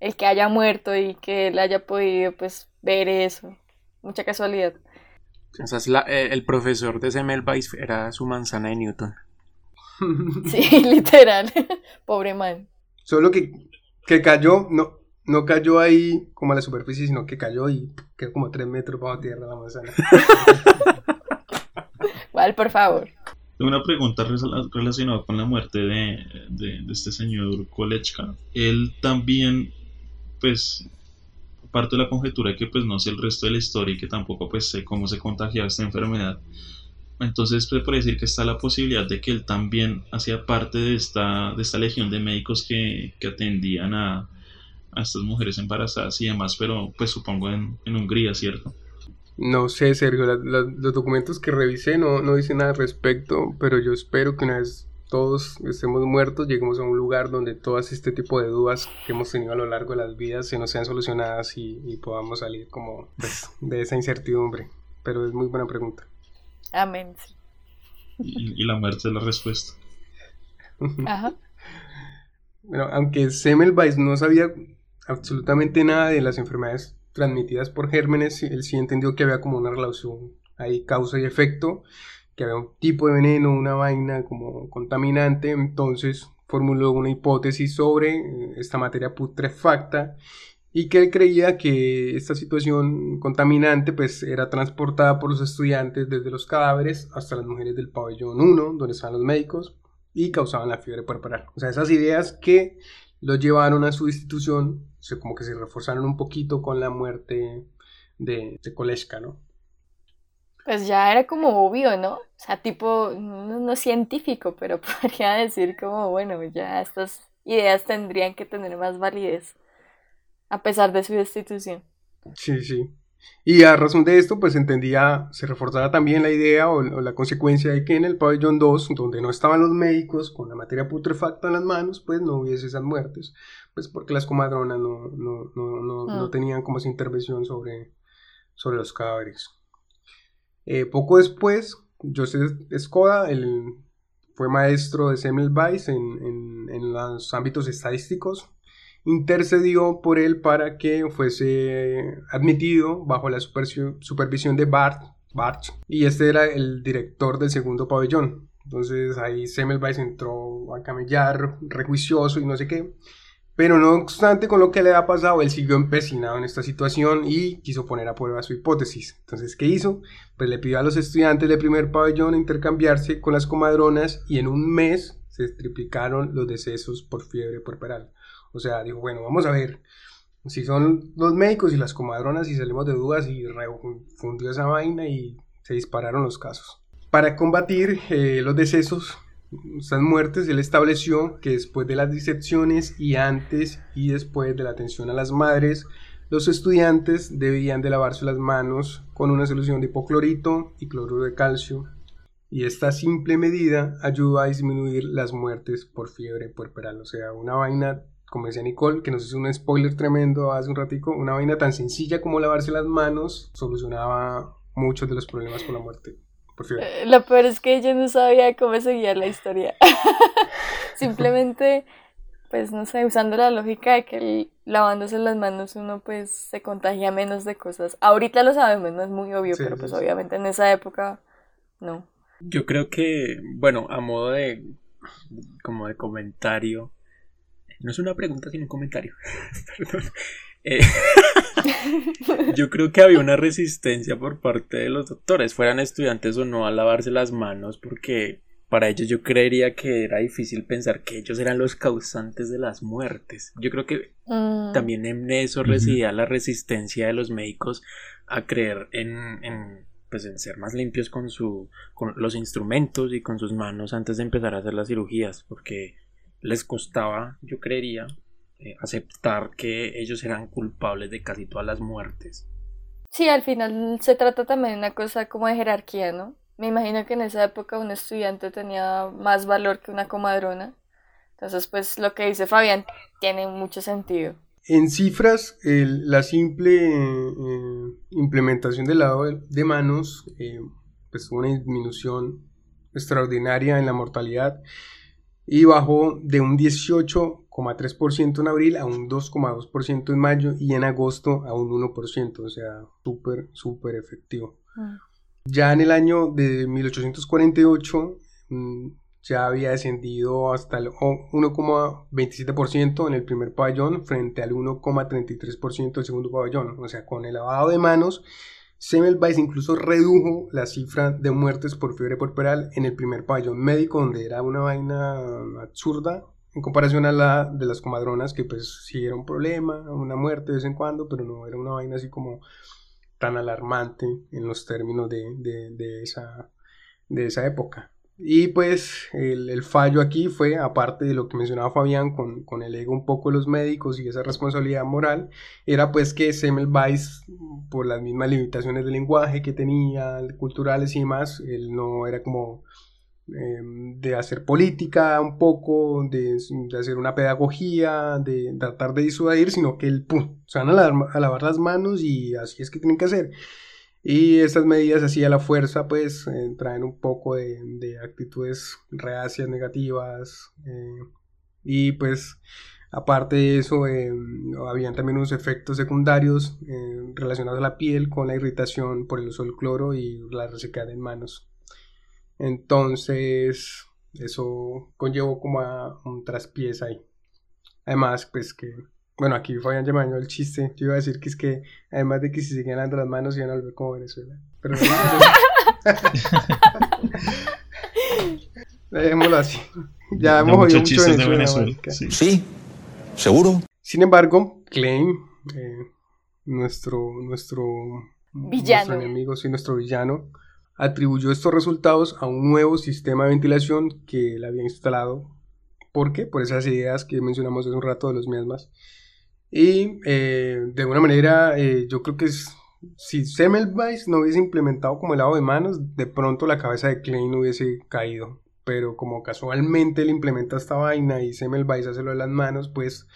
el que haya muerto y que él haya podido pues ver eso. Mucha casualidad. O sea, eh, el profesor de Semmelweis era su manzana de Newton. [laughs] Sí, [laughs] literal. [laughs] Pobre man. Solo que, que cayó, no, no cayó ahí como a la superficie, sino que cayó y quedó como tres metros bajo tierra la manzana. ¿Cuál, por favor? Una pregunta relacionada con la muerte de, de, este señor Kolechka. Él también, pues, parte de la conjetura que pues no sé el resto de la historia y que tampoco pues sé cómo se contagiaba esta enfermedad. Entonces se puede decir que está la posibilidad de que él también hacía parte de esta, de esta legión de médicos que, que atendían a, a, estas mujeres embarazadas y demás, pero pues supongo en, en Hungría, ¿cierto? No sé, Sergio, los documentos que revisé no, no dicen nada al respecto, pero yo espero que una vez todos estemos muertos, lleguemos a un lugar donde todas este tipo de dudas que hemos tenido a lo largo de las vidas se nos sean solucionadas y, y podamos salir como pues, de esa incertidumbre. Pero es muy buena pregunta. Amén. Y, la muerte es la respuesta. [laughs] Ajá. Bueno, aunque Semmelweis no sabía absolutamente nada de las enfermedades transmitidas por gérmenes, él sí entendió que había como una relación ahí, causa y efecto, que había un tipo de veneno, una vaina como contaminante, entonces formuló una hipótesis sobre eh, esta materia putrefacta y que él creía que esta situación contaminante pues era transportada por los estudiantes desde los cadáveres hasta las mujeres del pabellón 1, donde estaban los médicos, y causaban la fiebre puerperal. O sea, esas ideas que lo llevaron a su institución, o como que se reforzaron un poquito con la muerte de, de ¿no? Pues ya era como obvio, ¿no? O sea, tipo, no, no científico, pero [laughs] podría decir como, bueno, ya estas ideas tendrían que tener más validez a pesar de su destitución. Sí, sí. Y a razón de esto, pues entendía, se reforzaba también la idea o, la consecuencia de que en el pabellón 2, donde no estaban los médicos con la materia putrefacta en las manos, pues no hubiese esas muertes, pues porque las comadronas no, no, no, no, ah. tenían como esa intervención sobre, sobre los cadáveres. Eh, poco después, Joseph Skoda, el, fue maestro de Semmelweis en, en, en los ámbitos estadísticos, intercedió por él para que fuese admitido bajo la supervisión de Bart, Bart y este era el director del segundo pabellón. Entonces ahí Semmelweis entró a camellar, rejuicioso y no sé qué. Pero no obstante con lo que le ha pasado, él siguió empecinado en esta situación y quiso poner a prueba su hipótesis. Entonces, ¿qué hizo? Pues le pidió a los estudiantes del primer pabellón intercambiarse con las comadronas y en un mes se triplicaron los decesos por fiebre puerperal. O sea, dijo, bueno, vamos a ver si son los médicos y las comadronas y salimos de dudas y refundió esa vaina y se dispararon los casos. Para combatir eh, los decesos, estas muertes, él estableció que después de las disecciones y antes y después de la atención a las madres, los estudiantes debían de lavarse las manos con una solución de hipoclorito y cloruro de calcio y esta simple medida ayuda a disminuir las muertes por fiebre puerperal, o sea, una vaina como decía Nicole, que nos hizo un spoiler tremendo hace un ratico, una vaina tan sencilla como lavarse las manos solucionaba muchos de los problemas con la muerte. Eh, Lo peor es que yo no sabía cómo seguía la historia. [laughs] Simplemente, pues no sé, usando la lógica de que lavándose las manos uno pues se contagia menos de cosas. Ahorita lo sabemos, no es muy obvio, pero pues obviamente en esa época no. Yo creo que, bueno, a modo de como de comentario, no es una pregunta, sino un comentario. [laughs] Eh, [laughs] yo creo que había una resistencia por parte de los doctores, fueran estudiantes o no, a lavarse las manos, porque para ellos yo creería que era difícil pensar que ellos eran los causantes de las muertes. Yo creo que mm. también en eso residía la resistencia de los médicos a creer en, en, pues en ser más limpios con, su, con los instrumentos y con sus manos antes de empezar a hacer las cirugías, porque les costaba, yo creería, eh, aceptar que ellos eran culpables de casi todas las muertes. Sí, al final se trata también de una cosa como de jerarquía, ¿no? Me imagino que en esa época un estudiante tenía más valor que una comadrona. Entonces, pues lo que dice Fabián tiene mucho sentido. En cifras, la simple eh, implementación del lado de manos, eh, pues una disminución extraordinaria en la mortalidad y bajó de un 18,3% en abril a un 2,2% en mayo y en agosto a un 1%, o sea, súper, súper efectivo. Mm. Ya en el año de 1848 mm, ya había descendido hasta el 1,27% en el primer pabellón frente al 1,33% del segundo pabellón. O sea, con el lavado de manos, Semmelweis incluso redujo la cifra de muertes por fiebre porperal en el primer pabellón médico, donde era una vaina absurda en comparación a la de las comadronas, que pues sí era un problema, una muerte de vez en cuando, pero no era una vaina así como tan alarmante en los términos de, de esa, de esa época. Y pues el, fallo aquí fue, aparte de lo que mencionaba Fabián con, con, el ego un poco de los médicos y esa responsabilidad moral, era pues que Semmelweis, por las mismas limitaciones de lenguaje que tenía, culturales y demás, él no era como em, de hacer política un poco, de, de, hacer una pedagogía, de tratar de disuadir, sino que él, pum, se van a, a lavar las manos y así es que tienen que hacer. Y estas medidas así a la fuerza pues eh, traen un poco de, actitudes reacias, negativas eh, y pues aparte de eso eh, habían también unos efectos secundarios relacionados a la piel con la irritación por el uso del cloro y la resequedad en manos. Entonces eso conllevó como a un traspiés ahí. Además pues que bueno, aquí Fabián llamañó el chiste. Yo iba a decir que es que, además de que si siguen dando las manos, iban a volver como Venezuela. Pero no, [laughs] Dejémoslo así. [laughs] Ya hemos oído mucho de Venezuela. sí. seguro. Sin embargo, Klein, eh, nuestro, nuestro, villano. nuestro enemigo, sí, nuestro villano, atribuyó estos resultados a un nuevo sistema de ventilación que él había instalado. ¿Por qué? Por esas ideas que mencionamos hace un rato de los mismas y eh, de alguna manera, eh, yo creo que si Semmelweis no hubiese implementado como el lado de manos, de pronto la cabeza de Klein hubiese caído. Pero como casualmente él implementa esta vaina y Semmelweis hace lo de las manos, pues,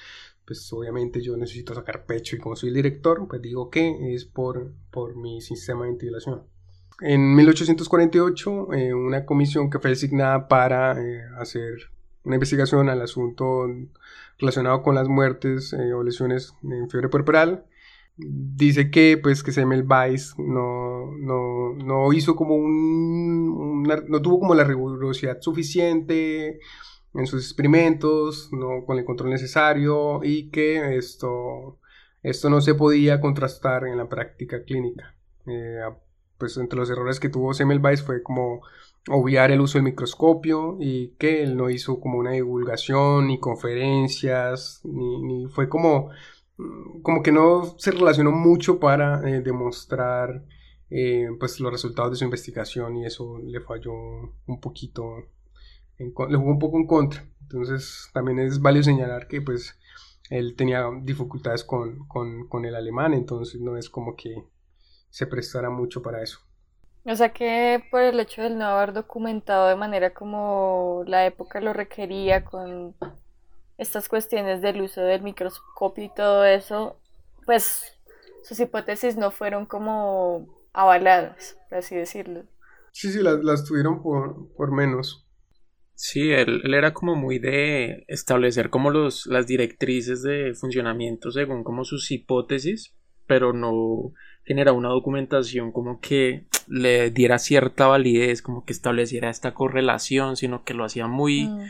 pues obviamente yo necesito sacar pecho. Y como soy el director, pues digo que es por, por mi sistema de ventilación. En 1848, eh, una comisión que fue designada para hacer una investigación al asunto relacionado con las muertes eh, o lesiones en fiebre puerperal. Dice que pues que Semmelweis no, no, no hizo como un, no tuvo como la rigurosidad suficiente en sus experimentos, no con el control necesario y que esto, esto no se podía contrastar en la práctica clínica. Eh, pues entre los errores que tuvo Semmelweis fue como obviar el uso del microscopio y que él no hizo como una divulgación ni conferencias ni, fue como mm, como que no se relacionó mucho para eh, demostrar eh, pues los resultados de su investigación y eso le falló un poquito le jugó un poco en contra. Entonces también es válido señalar que pues él tenía dificultades con, con el alemán entonces no es como que se prestara mucho para eso o sea que por el hecho de no haber documentado de manera como la época lo requería con estas cuestiones del uso del microscopio y todo eso, pues sus hipótesis no fueron como avaladas, por así decirlo. Sí, sí, las, tuvieron por, por menos. Sí, él, él, era como muy de establecer como los, las directrices de funcionamiento según como sus hipótesis, pero no genera una documentación como que le diera cierta validez, como que estableciera esta correlación, sino que lo hacía muy, mm.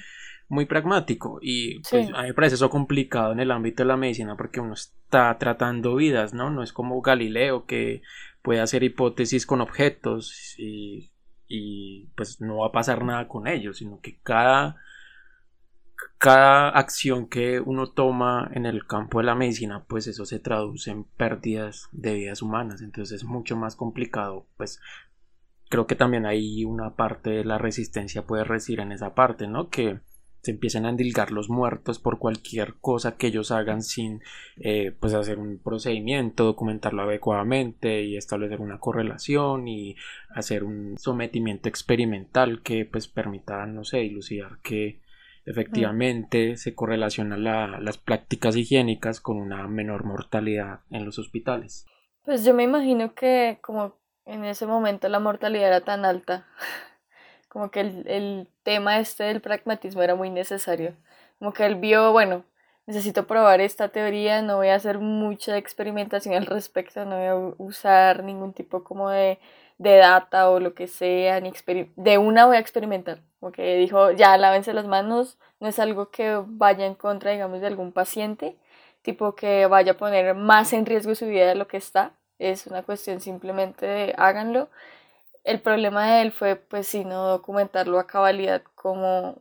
muy pragmático. Y pues, a mí me parece eso complicado en el ámbito de la medicina porque uno está tratando vidas, ¿no? No es como Galileo que puede hacer hipótesis con objetos y, y pues no va a pasar nada con ellos, sino que cada cada acción que uno toma en el campo de la medicina, pues eso se traduce en pérdidas de vidas humanas. Entonces es mucho más complicado. Pues creo que también hay una parte de la resistencia puede residir en esa parte, ¿no? Que se empiezan a endilgar los muertos por cualquier cosa que ellos hagan sin eh, pues hacer un procedimiento, documentarlo adecuadamente y establecer una correlación y hacer un sometimiento experimental que pues permita, no sé, dilucidar que efectivamente se correlaciona las prácticas higiénicas con una menor mortalidad en los hospitales. Pues yo me imagino que como en ese momento la mortalidad era tan alta, [laughs] como que el, el tema este del pragmatismo era muy necesario. Como que él vio, bueno, necesito probar esta teoría, no voy a hacer mucha experimentación al respecto, no voy a usar ningún tipo como de, de data o lo que sea, ni de una voy a experimentar. Como que dijo, ya lávense las manos, no es algo que vaya en contra, digamos, de algún paciente, tipo que vaya a poner más en riesgo su vida de lo que está, es una cuestión simplemente de háganlo. El problema de él fue, pues, si no documentarlo a cabalidad como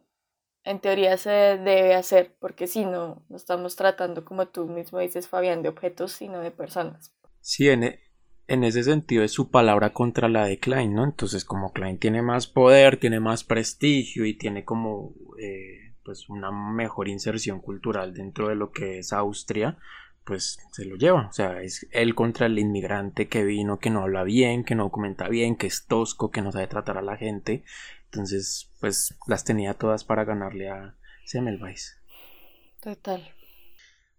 en teoría se debe hacer, porque si no, no estamos tratando, como tú mismo dices, Fabián, de objetos, sino de personas. Sí, e, en ese sentido es su palabra contra la de Klein, ¿no? Entonces, como Klein tiene más poder, tiene más prestigio y tiene como eh, pues una mejor inserción cultural dentro de lo que es Austria, pues se lo lleva. O sea, es él contra el inmigrante que vino, que no habla bien, que no documenta bien, que es tosco, que no sabe tratar a la gente. Entonces, pues las tenía todas para ganarle a Semmelweis. Total.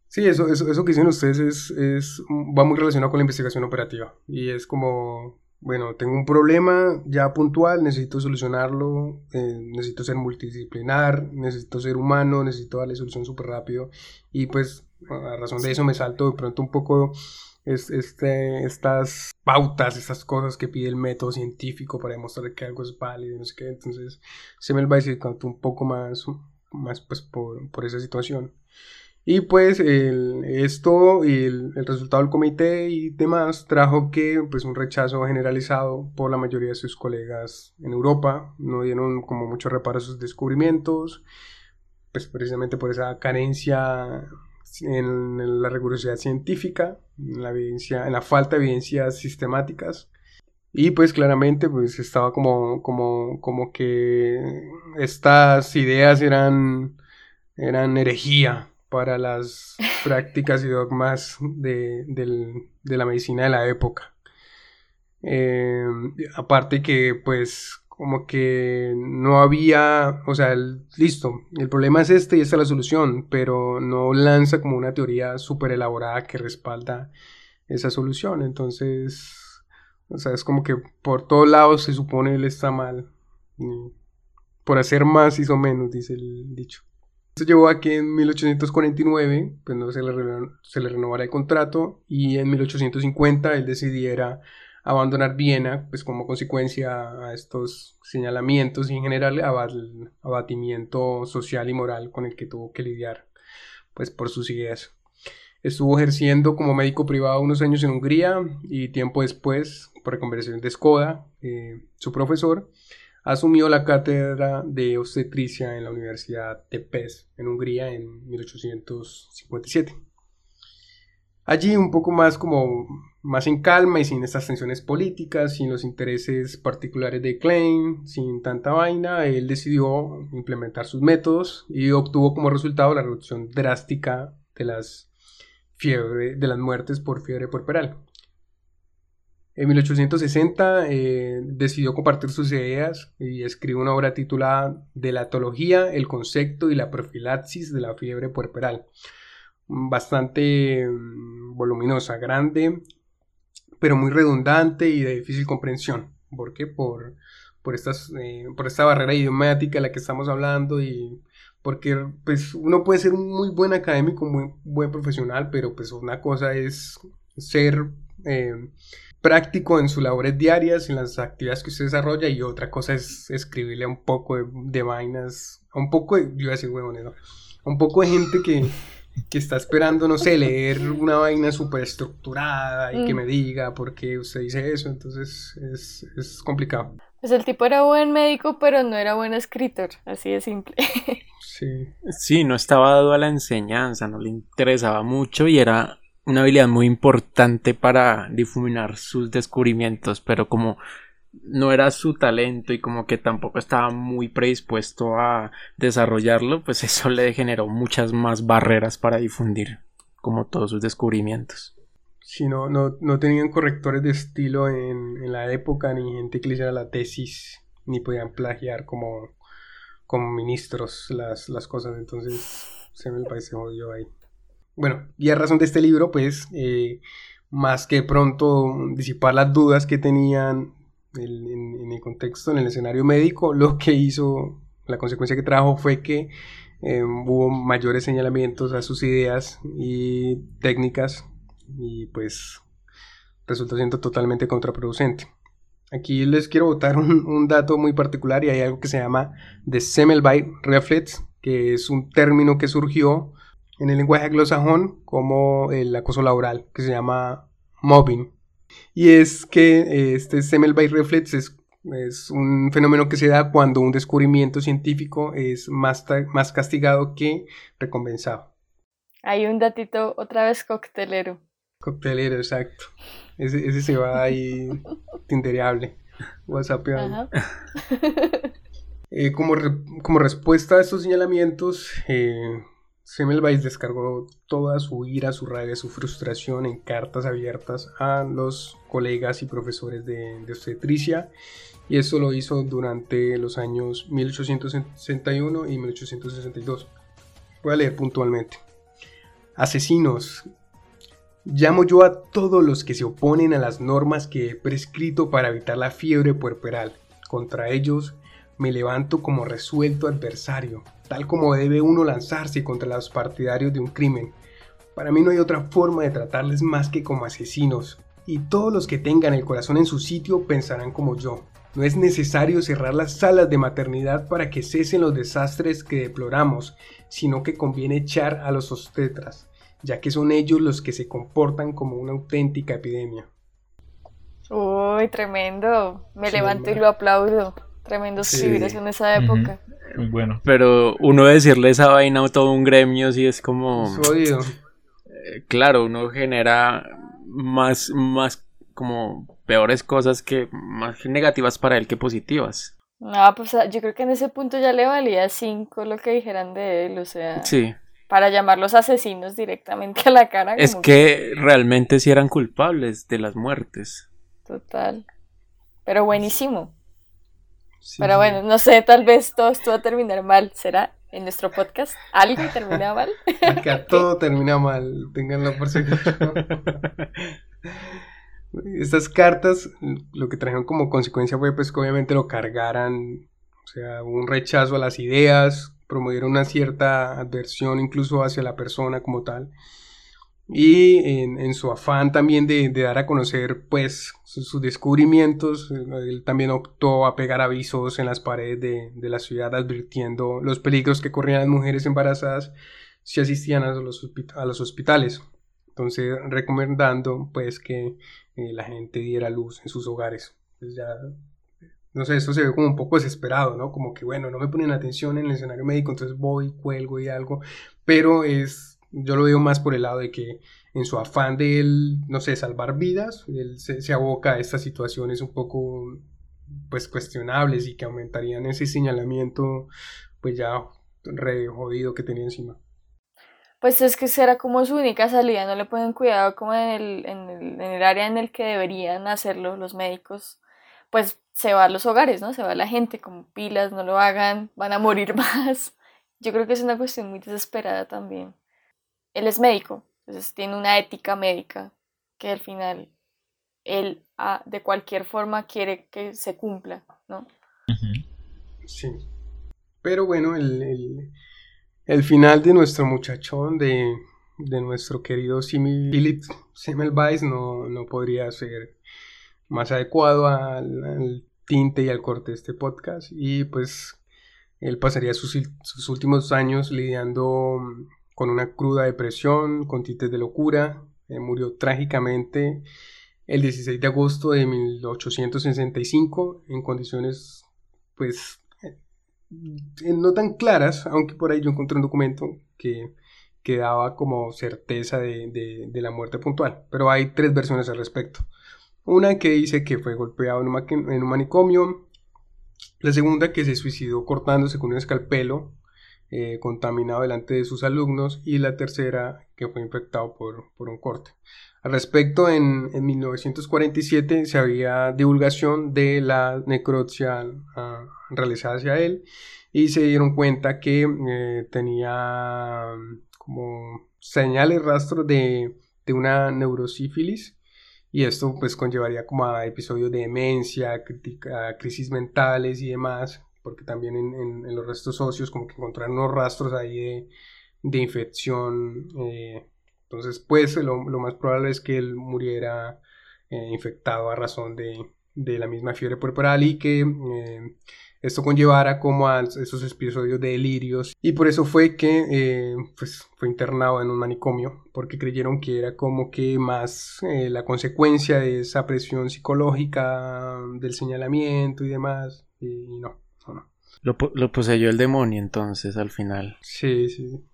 Sí, eso, eso, eso que dicen ustedes es, es, va muy relacionado con la investigación operativa. Y es como, bueno, tengo un problema ya puntual, necesito solucionarlo, eh, necesito ser multidisciplinar, necesito ser humano, necesito darle solución súper rápido. Y pues a razón de eso me salto de pronto un poco es, este, estas pautas, estas cosas que pide el método científico para demostrar que algo es válido, no sé qué. Entonces se me va a decir un poco más, más pues, por, por esa situación. Y pues el, esto y el, el, resultado del comité y demás trajo que pues un rechazo generalizado por la mayoría de sus colegas en Europa. No dieron como mucho reparo a sus descubrimientos, pues precisamente por esa carencia en la rigurosidad científica, en la, evidencia, en la falta de evidencias sistemáticas. Y pues claramente pues estaba como, como, como que estas ideas eran, eran herejía para las prácticas y dogmas de, de la medicina de la época. Eh, aparte que pues como que no había, o sea, listo, el problema es este y esta es la solución, pero no lanza como una teoría súper elaborada que respalda esa solución. Entonces, o sea, es como que por todos lados se supone él está mal. Por hacer más hizo menos, dice el dicho. Esto llevó a que en 1849 pues no se le, se le renovara el contrato y en 1850 él decidiera abandonar Viena, pues como consecuencia a estos señalamientos y en general al abatimiento social y moral con el que tuvo que lidiar, pues por sus ideas. Estuvo ejerciendo como médico privado unos años en Hungría y tiempo después, por reconversión de Skoda, eh, su profesor, asumió la cátedra de obstetricia en la Universidad de Pest, en Hungría, en 1857. Allí un poco más como más en calma y sin estas tensiones políticas, sin los intereses particulares de Klein, sin tanta vaina, él decidió implementar sus métodos y obtuvo como resultado la reducción drástica de las de las muertes por fiebre puerperal. En 1860 eh, decidió compartir sus ideas y escribió una obra titulada De la etología, el concepto y la profilaxis de la fiebre puerperal. Bastante mm, voluminosa, grande, pero muy redundante y de difícil comprensión. ¿Por qué? Por, por, estas, eh, por esta barrera idiomática de la que estamos hablando y porque pues uno puede ser un muy buen académico, muy buen profesional, pero pues una cosa es ser eh, práctico en sus labores diarias, en las actividades que usted desarrolla y otra cosa es escribirle un poco de, vainas, un poco de, yo iba a decir huevones, un poco de gente que que está esperando, no sé, leer una vaina súper estructurada y que mm. me diga por qué usted dice eso, entonces es, es, complicado. Pues el tipo era buen médico, pero no era buen escritor, así de simple. Sí. Sí, no estaba dado a la enseñanza, no le interesaba mucho y era una habilidad muy importante para difuminar sus descubrimientos, pero como no era su talento y como que tampoco estaba muy predispuesto a desarrollarlo, pues eso le generó muchas más barreras para difundir como todos sus descubrimientos. Sí, no, no, tenían correctores de estilo en, la época, ni gente que le hiciera la tesis, ni podían plagiar como, como ministros las, las cosas, entonces se me parece jodido ahí. Bueno, y a razón de este libro, pues, eh, más que pronto disipar las dudas que tenían en, el contexto, en el escenario médico, lo que hizo, la consecuencia que trajo fue que eh, hubo mayores señalamientos a sus ideas y técnicas y pues resultó siendo totalmente contraproducente. Aquí les quiero botar un, dato muy particular y hay algo que se llama The Semmelweis Reflex, que es un término que surgió en el lenguaje anglosajón como el acoso laboral, que se llama mobbing. Y es que eh, este Semmelweis Reflex es, es, un fenómeno que se da cuando un descubrimiento científico es más, más castigado que recompensado. Hay un datito otra vez coctelero. Coctelero, exacto. Ese, ese se va ahí [laughs] tindereable. WhatsApp. Eh, como, como respuesta a estos señalamientos, eh, Semmelweis descargó toda su ira, su rabia, su frustración en cartas abiertas a los colegas y profesores de, obstetricia y eso lo hizo durante los años 1861 y 1862. Voy a leer puntualmente. Asesinos. Llamo yo a todos los que se oponen a las normas que he prescrito para evitar la fiebre puerperal. Contra ellos me levanto como resuelto adversario, tal como debe uno lanzarse contra los partidarios de un crimen. Para mí no hay otra forma de tratarles más que como asesinos, y todos los que tengan el corazón en su sitio pensarán como yo. No es necesario cerrar las salas de maternidad para que cesen los desastres que deploramos, sino que conviene echar a los obstetras, ya que son ellos los que se comportan como una auténtica epidemia. Uy, tremendo. Me levanto y lo aplaudo. Tremendos civiles en esa época. Bueno. Pero uno decirle esa vaina a todo un gremio sí es como... Eh, claro, uno genera más, más como peores cosas que más negativas para él que positivas. No, pues ah, yo creo que en ese punto ya le valía cinco lo que dijeran de él, o sea. Sí. Para llamarlos asesinos directamente a la cara. Es que, realmente sí eran culpables de las muertes. Total. Pero buenísimo. Pero bueno, no sé, tal vez todo esto va a terminar mal. ¿Será en nuestro podcast algo termina mal? [laughs] Acá todo termina mal, tenganlo por seguro. [laughs] Estas cartas lo que trajeron como consecuencia fue pues que obviamente lo cargaran, o sea, un rechazo a las ideas, promovieron una cierta adversión incluso hacia la persona como tal y en, su afán también de, dar a conocer pues sus, descubrimientos, él también optó a pegar avisos en las paredes de, la ciudad advirtiendo los peligros que corrían las mujeres embarazadas si asistían a los, a los hospitales. Entonces recomendando pues que eh, la gente diera luz en sus hogares. Pues ya, no sé, eso se ve como un poco desesperado, ¿no? Como que bueno, no me ponen atención en el escenario médico, entonces voy, cuelgo y algo, pero es yo lo veo más por el lado de que en su afán de él, no sé, salvar vidas, él se, aboca a estas situaciones un poco, pues, cuestionables y que aumentarían ese señalamiento, pues, ya re jodido que tenía encima. Pues es que será como su única salida, no le ponen cuidado como en el, en el, en el área en el que deberían hacerlo los médicos, pues se va a los hogares, ¿no? Se va la gente como pilas, no lo hagan, van a morir [laughs] más. Yo creo que es una cuestión muy desesperada también él es médico, entonces tiene una ética médica que al final él ah, de cualquier forma quiere que se cumpla, ¿no? Sí. Pero bueno, el, final de nuestro muchachón, de, nuestro querido Philip Semmelweis, no, no podría ser más adecuado al, tinte y al corte de este podcast. Y pues él pasaría sus últimos años lidiando con una cruda depresión, con tites de locura. Eh, murió trágicamente el 16 de agosto de 1865 en condiciones pues eh, no tan claras, aunque por ahí yo encontré un documento que, que daba como certeza de, de, la muerte puntual, pero hay tres versiones al respecto. Una que dice que fue golpeado en un, manicomio. La segunda que se suicidó cortándose con un escalpelo eh, contaminado delante de sus alumnos. Y la tercera que fue infectado por, un corte. Al respecto, en, 1947 se había divulgación de la necropsia ah, realizada hacia él y se dieron cuenta que eh, tenía como señales, rastros de, de una neurosífilis y esto pues conllevaría como a episodios de demencia, crisis mentales y demás, porque también en, los restos óseos como que encontraron unos rastros ahí de, infección, eh, entonces pues lo, más probable es que él muriera eh, infectado a razón de, de, la misma fiebre puerperal y que eh, esto conllevara como a esos episodios de delirios. Y por eso fue que pues fue internado en un manicomio porque creyeron que era como que más la consecuencia de esa presión psicológica del señalamiento y demás y no, Lo, lo poseyó el demonio entonces al final. Sí, sí.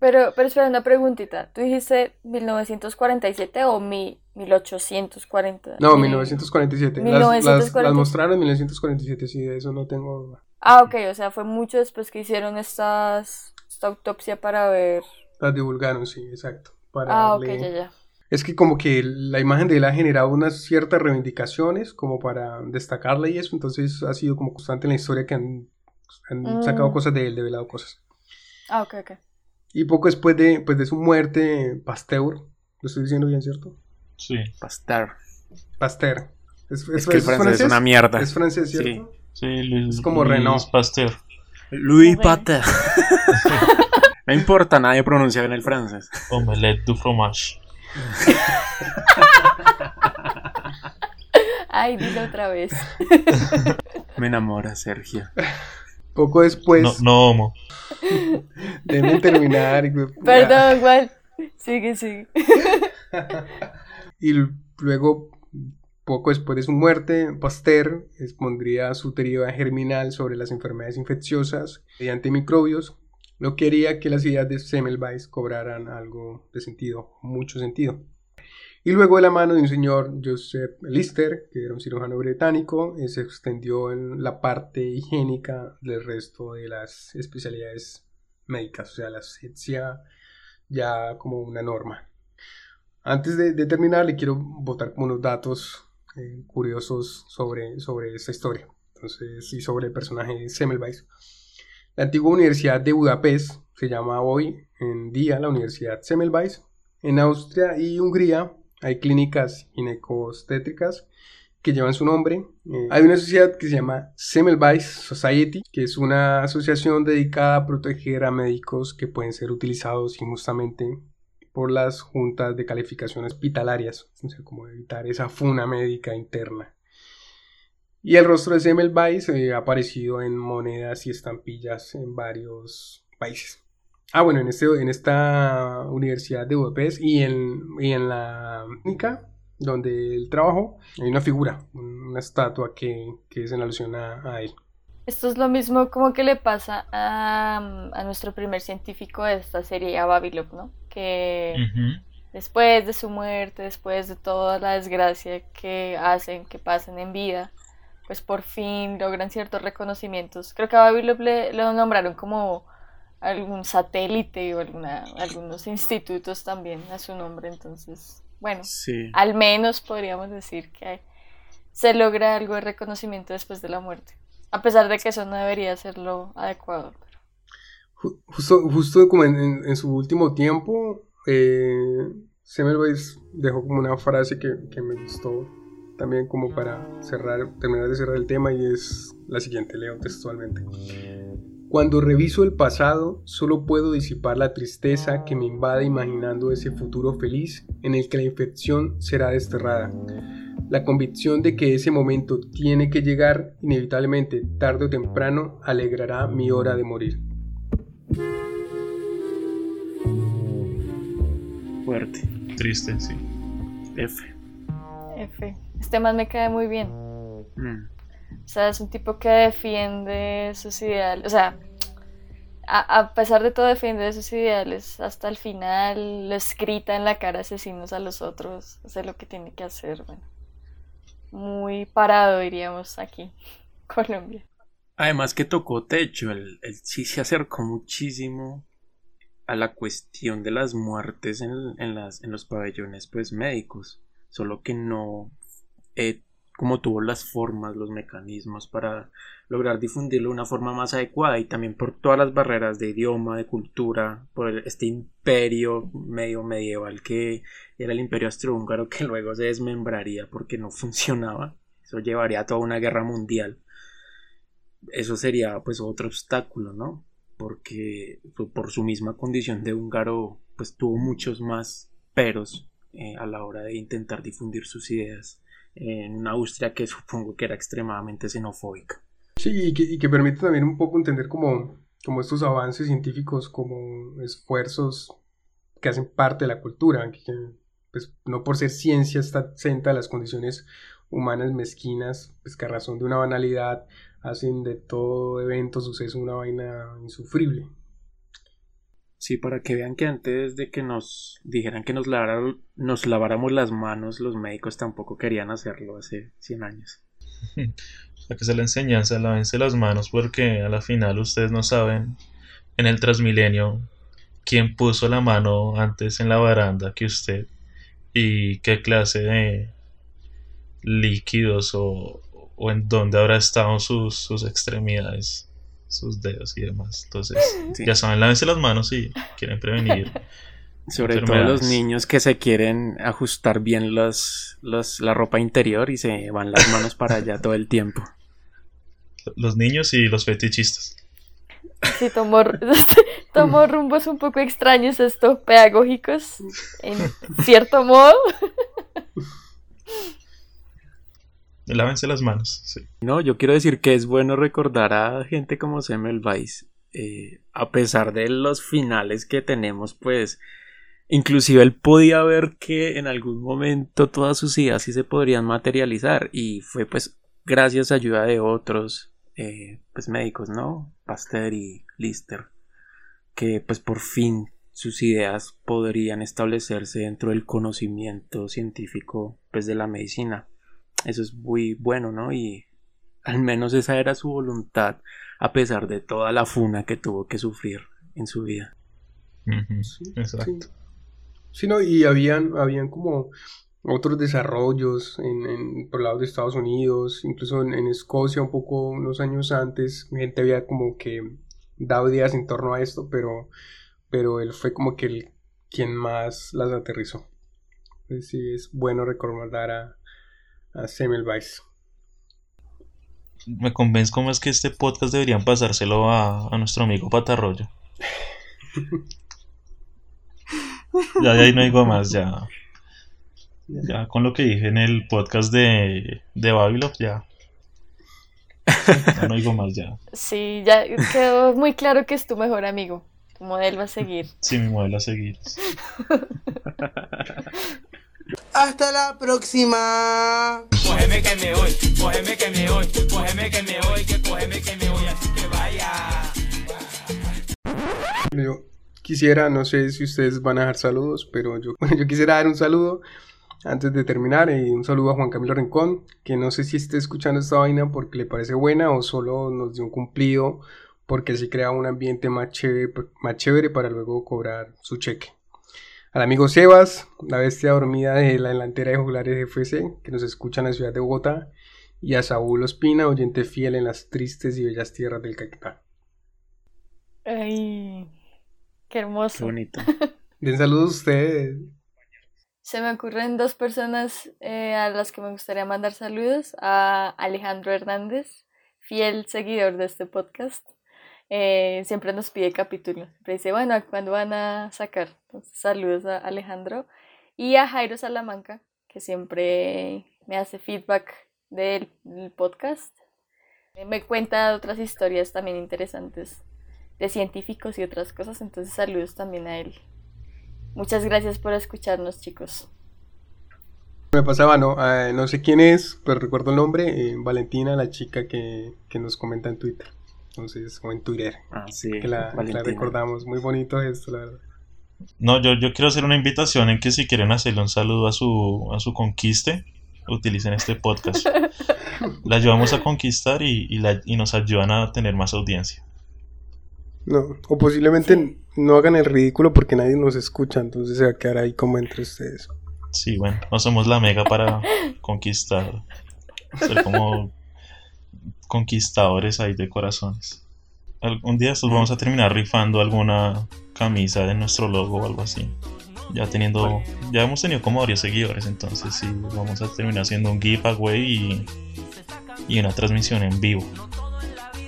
Pero, pero espera, una preguntita. ¿Tú dijiste 1947 o mi, 1840? No, 1947. Las, las, mostraron en 1947, sí, de eso no tengo Ah, ok, o sea, fue mucho después que hicieron estas, esta autopsia para ver... Las divulgaron, sí, exacto. Para ah, ok, ya, ya. Es que como que la imagen de él ha generado unas ciertas reivindicaciones como para destacarla y eso, entonces ha sido como constante en la historia que han, han sacado mm. cosas de él, develado cosas. Ah, ok, ok. Y poco después de, pues, de su muerte, Pasteur, lo estoy diciendo bien, ¿cierto? Sí. Pasteur. Pasteur. Es, es, que francés, es una mierda. Es francés, ¿cierto? Sí, Luis, es como Renault. Pasteur. Louis Pasteur. [laughs] no importa, nadie pronuncia bien el francés. Omelette du fromage. [laughs] Ay, dilo otra vez. [laughs] Me enamora, Sergio. Poco después. No, no homo. [laughs] Deben terminar. Perdón, Juan. Sigue, sigue. [laughs] y luego, poco después de su muerte, Pasteur expondría su teoría germinal sobre las enfermedades infecciosas mediante microbios, lo que haría que las ideas de Semmelweis cobraran algo de sentido, mucho sentido. Y luego de la mano de un señor Joseph Lister, que era un cirujano británico, eh, se extendió en la parte higiénica del resto de las especialidades médicas, o sea, la asepsia ya como una norma. Antes de, terminar, le quiero botar unos datos eh, curiosos sobre, sobre esta historia entonces, y sobre el personaje Semmelweis. La antigua Universidad de Budapest se llama hoy en día la Universidad Semmelweis. En Austria y Hungría hay clínicas ginecostétricas que llevan su nombre. Eh, hay una sociedad que se llama Semmelweis Society, que es una asociación dedicada a proteger a médicos que pueden ser utilizados injustamente por las juntas de calificación hospitalarias, o sea, como evitar esa funa médica interna. Y el rostro de Semmelweis eh, ha aparecido en monedas y estampillas en varios países. Ah, bueno, en, este, en esta universidad de Budapest y en, y en la clínica donde él trabajó, hay una figura, una estatua que, que es en alusión a, él. Esto es lo mismo como que le pasa a, a nuestro primer científico de esta serie, a Babylon, ¿no? Que después de su muerte, después de toda la desgracia que hacen, que pasan en vida, pues por fin logran ciertos reconocimientos. Creo que a Babylon le, lo nombraron como algún satélite o alguna, algunos institutos también a su nombre, entonces, bueno, al menos podríamos decir que se logra algo de reconocimiento después de la muerte, a pesar de que eso no debería ser lo adecuado. Justo, justo como en, su último tiempo, eh, Semmelweis dejó como una frase que, que me gustó también como para cerrar, terminar de cerrar el tema y es la siguiente, leo textualmente. Cuando reviso el pasado, solo puedo disipar la tristeza que me invade imaginando ese futuro feliz en el que la infección será desterrada. La convicción de que ese momento tiene que llegar inevitablemente tarde o temprano alegrará mi hora de morir. Fuerte. Triste, sí. F. F. Este más me cae muy bien. Mm. O sea, es un tipo que defiende sus ideales. O sea, a, pesar de todo defiende sus ideales hasta el final, les grita en la cara asesinos a los otros, hace lo que tiene que hacer. Bueno. muy parado, diríamos, aquí, [laughs] Colombia. Además que tocó techo, él, sí se acercó muchísimo a la cuestión de las muertes en, las, en los pabellones pues médicos, solo que no eh, como tuvo las formas, los mecanismos para lograr difundirlo de una forma más adecuada y también por todas las barreras de idioma, de cultura, por este imperio medio medieval que era el imperio austrohúngaro que [laughs] luego se desmembraría porque no funcionaba. Eso llevaría a toda una guerra mundial. Eso sería pues otro obstáculo, ¿no? Porque por su misma condición de húngaro pues tuvo muchos más peros eh, a la hora de intentar difundir sus ideas en una Austria que supongo que era extremadamente xenofóbica. Sí, y que, y que permite también un poco entender como, como estos avances científicos como esfuerzos que hacen parte de la cultura, que, pues no por ser ciencia está exenta a las condiciones humanas mezquinas, pues que a razón de una banalidad hacen de todo evento, suceso, una vaina insufrible. Sí, para que vean que antes de que nos dijeran que nos, nos laváramos las manos, los médicos tampoco querían hacerlo hace 100 años. [laughs] Para que se la enseñanza, lávense las manos porque a la final ustedes no saben en el Transmilenio quién puso la mano antes en la baranda que usted y qué clase de líquidos o, en dónde habrá estado sus, sus extremidades sus dedos y demás. Entonces, ya saben, lávense las manos si quieren prevenir. [laughs] Sobre todo los niños que se quieren ajustar bien los, la ropa interior y se van las manos para allá todo el tiempo. Los niños y los fetichistas. Sí, tomó, [laughs] tomó rumbos un poco extraños estos pedagógicos, en cierto modo. [laughs] lávense las manos. No, yo quiero decir que es bueno recordar a gente como Semmelweis. Eh, a pesar de los finales que tenemos, pues inclusive él podía ver que en algún momento todas sus ideas sí se podrían materializar y fue pues gracias a ayuda de otros eh, pues médicos, ¿no? Pasteur y Lister, que pues por fin sus ideas podrían establecerse dentro del conocimiento científico pues de la medicina. Eso es muy bueno, ¿no? Y al menos esa era su voluntad, a pesar de toda la funa que tuvo que sufrir en su vida. Exacto. Sí. no, y habían, habían como otros desarrollos en, en, por lado de Estados Unidos, incluso en, Escocia un poco unos años antes, gente había como que dado ideas en torno a esto, pero, pero él fue como que el quien más las aterrizó. sí, es bueno recordar a, a Semmelweis. Me convence cómo es que este podcast deberían pasárselo a, nuestro amigo Patarroyo. [laughs] ya de ahí no digo más, ya. Ya con lo que dije en el podcast de, de Babylon, ya. Ya no digo más, ya. Sí, ya quedó muy claro que es tu mejor amigo. Tu modelo a seguir. Sí, mi modelo a seguir. [laughs] Hasta la próxima. Cógeme que me voy, cógeme que me voy, cógeme que me voy, que cógeme que me voy, así que vaya. Yo quisiera, no sé si ustedes van a dar saludos, pero yo, [laughs] yo quisiera dar un saludo antes de terminar, y un saludo a Juan Camilo Rincón, que no sé si esté escuchando esta vaina porque le parece buena o solo nos dio un cumplido porque así crea un ambiente más chévere, más chévere para luego cobrar su cheque al amigo Sebas, la bestia dormida de la delantera de Juglares FC, que nos escucha en la ciudad de Bogotá, y a Saúl Ospina, oyente fiel en las tristes y bellas tierras del Caquetá. Ay, qué hermoso. Qué bonito. [laughs] Den saludos a ustedes. Se me ocurren dos personas eh, a las que me gustaría mandar saludos. A Alejandro Hernández, fiel seguidor de este podcast. Eh, siempre nos pide capítulos. Siempre dice, bueno, ¿cuándo van a sacar? saludos a Alejandro y a Jairo Salamanca, que siempre me hace feedback del, podcast. Eh, me cuenta otras historias también interesantes de científicos y otras cosas, entonces saludos también a él. Muchas gracias por escucharnos, chicos. Me pasaba, no, ah, no sé quién es, pero recuerdo el nombre, eh, Valentina, la chica que, que nos comenta en Twitter. Entonces, o en Twitter. Ah, sí. Que la, recordamos. Muy bonito esto, la verdad. No, yo, yo quiero hacer una invitación en que si quieren hacerle un saludo a su, a su conquiste, utilicen este podcast. [laughs] La ayudamos a conquistar y, y, la- y nos ayudan a tener más audiencia. No, o posiblemente no hagan el ridículo porque nadie nos escucha, entonces se va a quedar ahí como entre ustedes. Sí, bueno, no somos la mega para conquistar, ser como conquistadores ahí de corazones. Algún día estos vamos a terminar rifando alguna camisa de nuestro logo o algo así. Ya teniendo, ya hemos tenido como varios seguidores, entonces sí, vamos a terminar haciendo un giveaway y, y una transmisión en vivo.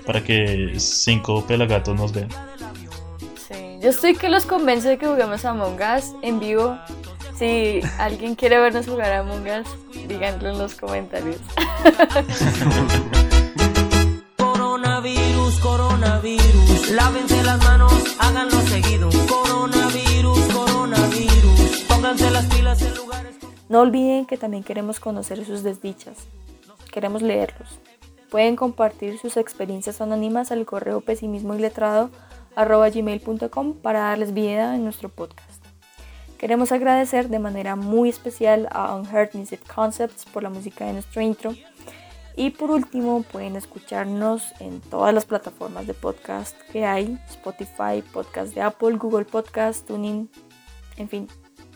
Para que cinco pelagatos nos vean. Sí, yo estoy que los convence de que juguemos a Among Us en vivo. Si alguien quiere vernos jugar a Among Us, díganlo en los comentarios. [laughs] Coronavirus. Lávense las manos, háganlo seguido. Coronavirus, coronavirus. Pónganse las pilas en lugares. No olviden que también queremos conocer sus desdichas. Queremos leerlos. Pueden compartir sus experiencias anónimas al correo pesimismo gmail.com para darles vida en nuestro podcast. Queremos agradecer de manera muy especial a Unheard Music Concepts por la música de nuestro intro. Y por último, pueden escucharnos en todas las plataformas de podcast que hay: Spotify, podcast de Apple, Google Podcast, Tuning, en fin,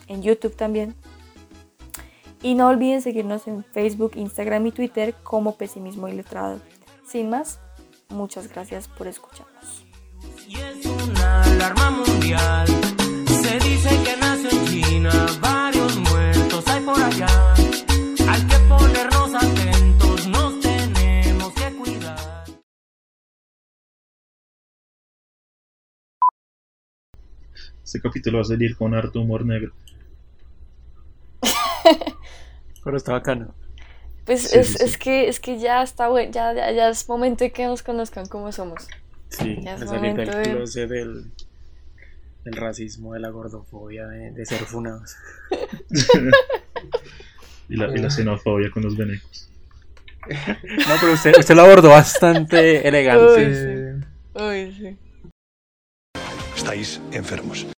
en YouTube también. Y no olviden seguirnos en Facebook, Instagram y Twitter como Pesimismo Iletrado. Sin más, muchas gracias por escucharnos. Y es una alarma mundial. Se dice que nació en China. Varios muertos hay por allá. Este capítulo va a salir con harto humor negro. [laughs] Pero está bacano. Pues Sí, es, sí, sí. es que es que ya está bueno, ya, ya, ya es momento de que nos conozcan como somos. Sí, Ya es de salir del momento de- closet del, del racismo, de la gordofobia, de, de ser funados. [laughs] Y la, y la xenofobia con los venecos. [laughs] No, pero usted, usted lo abordó bastante elegante. Uy, sí. Uy, sí. Estáis enfermos.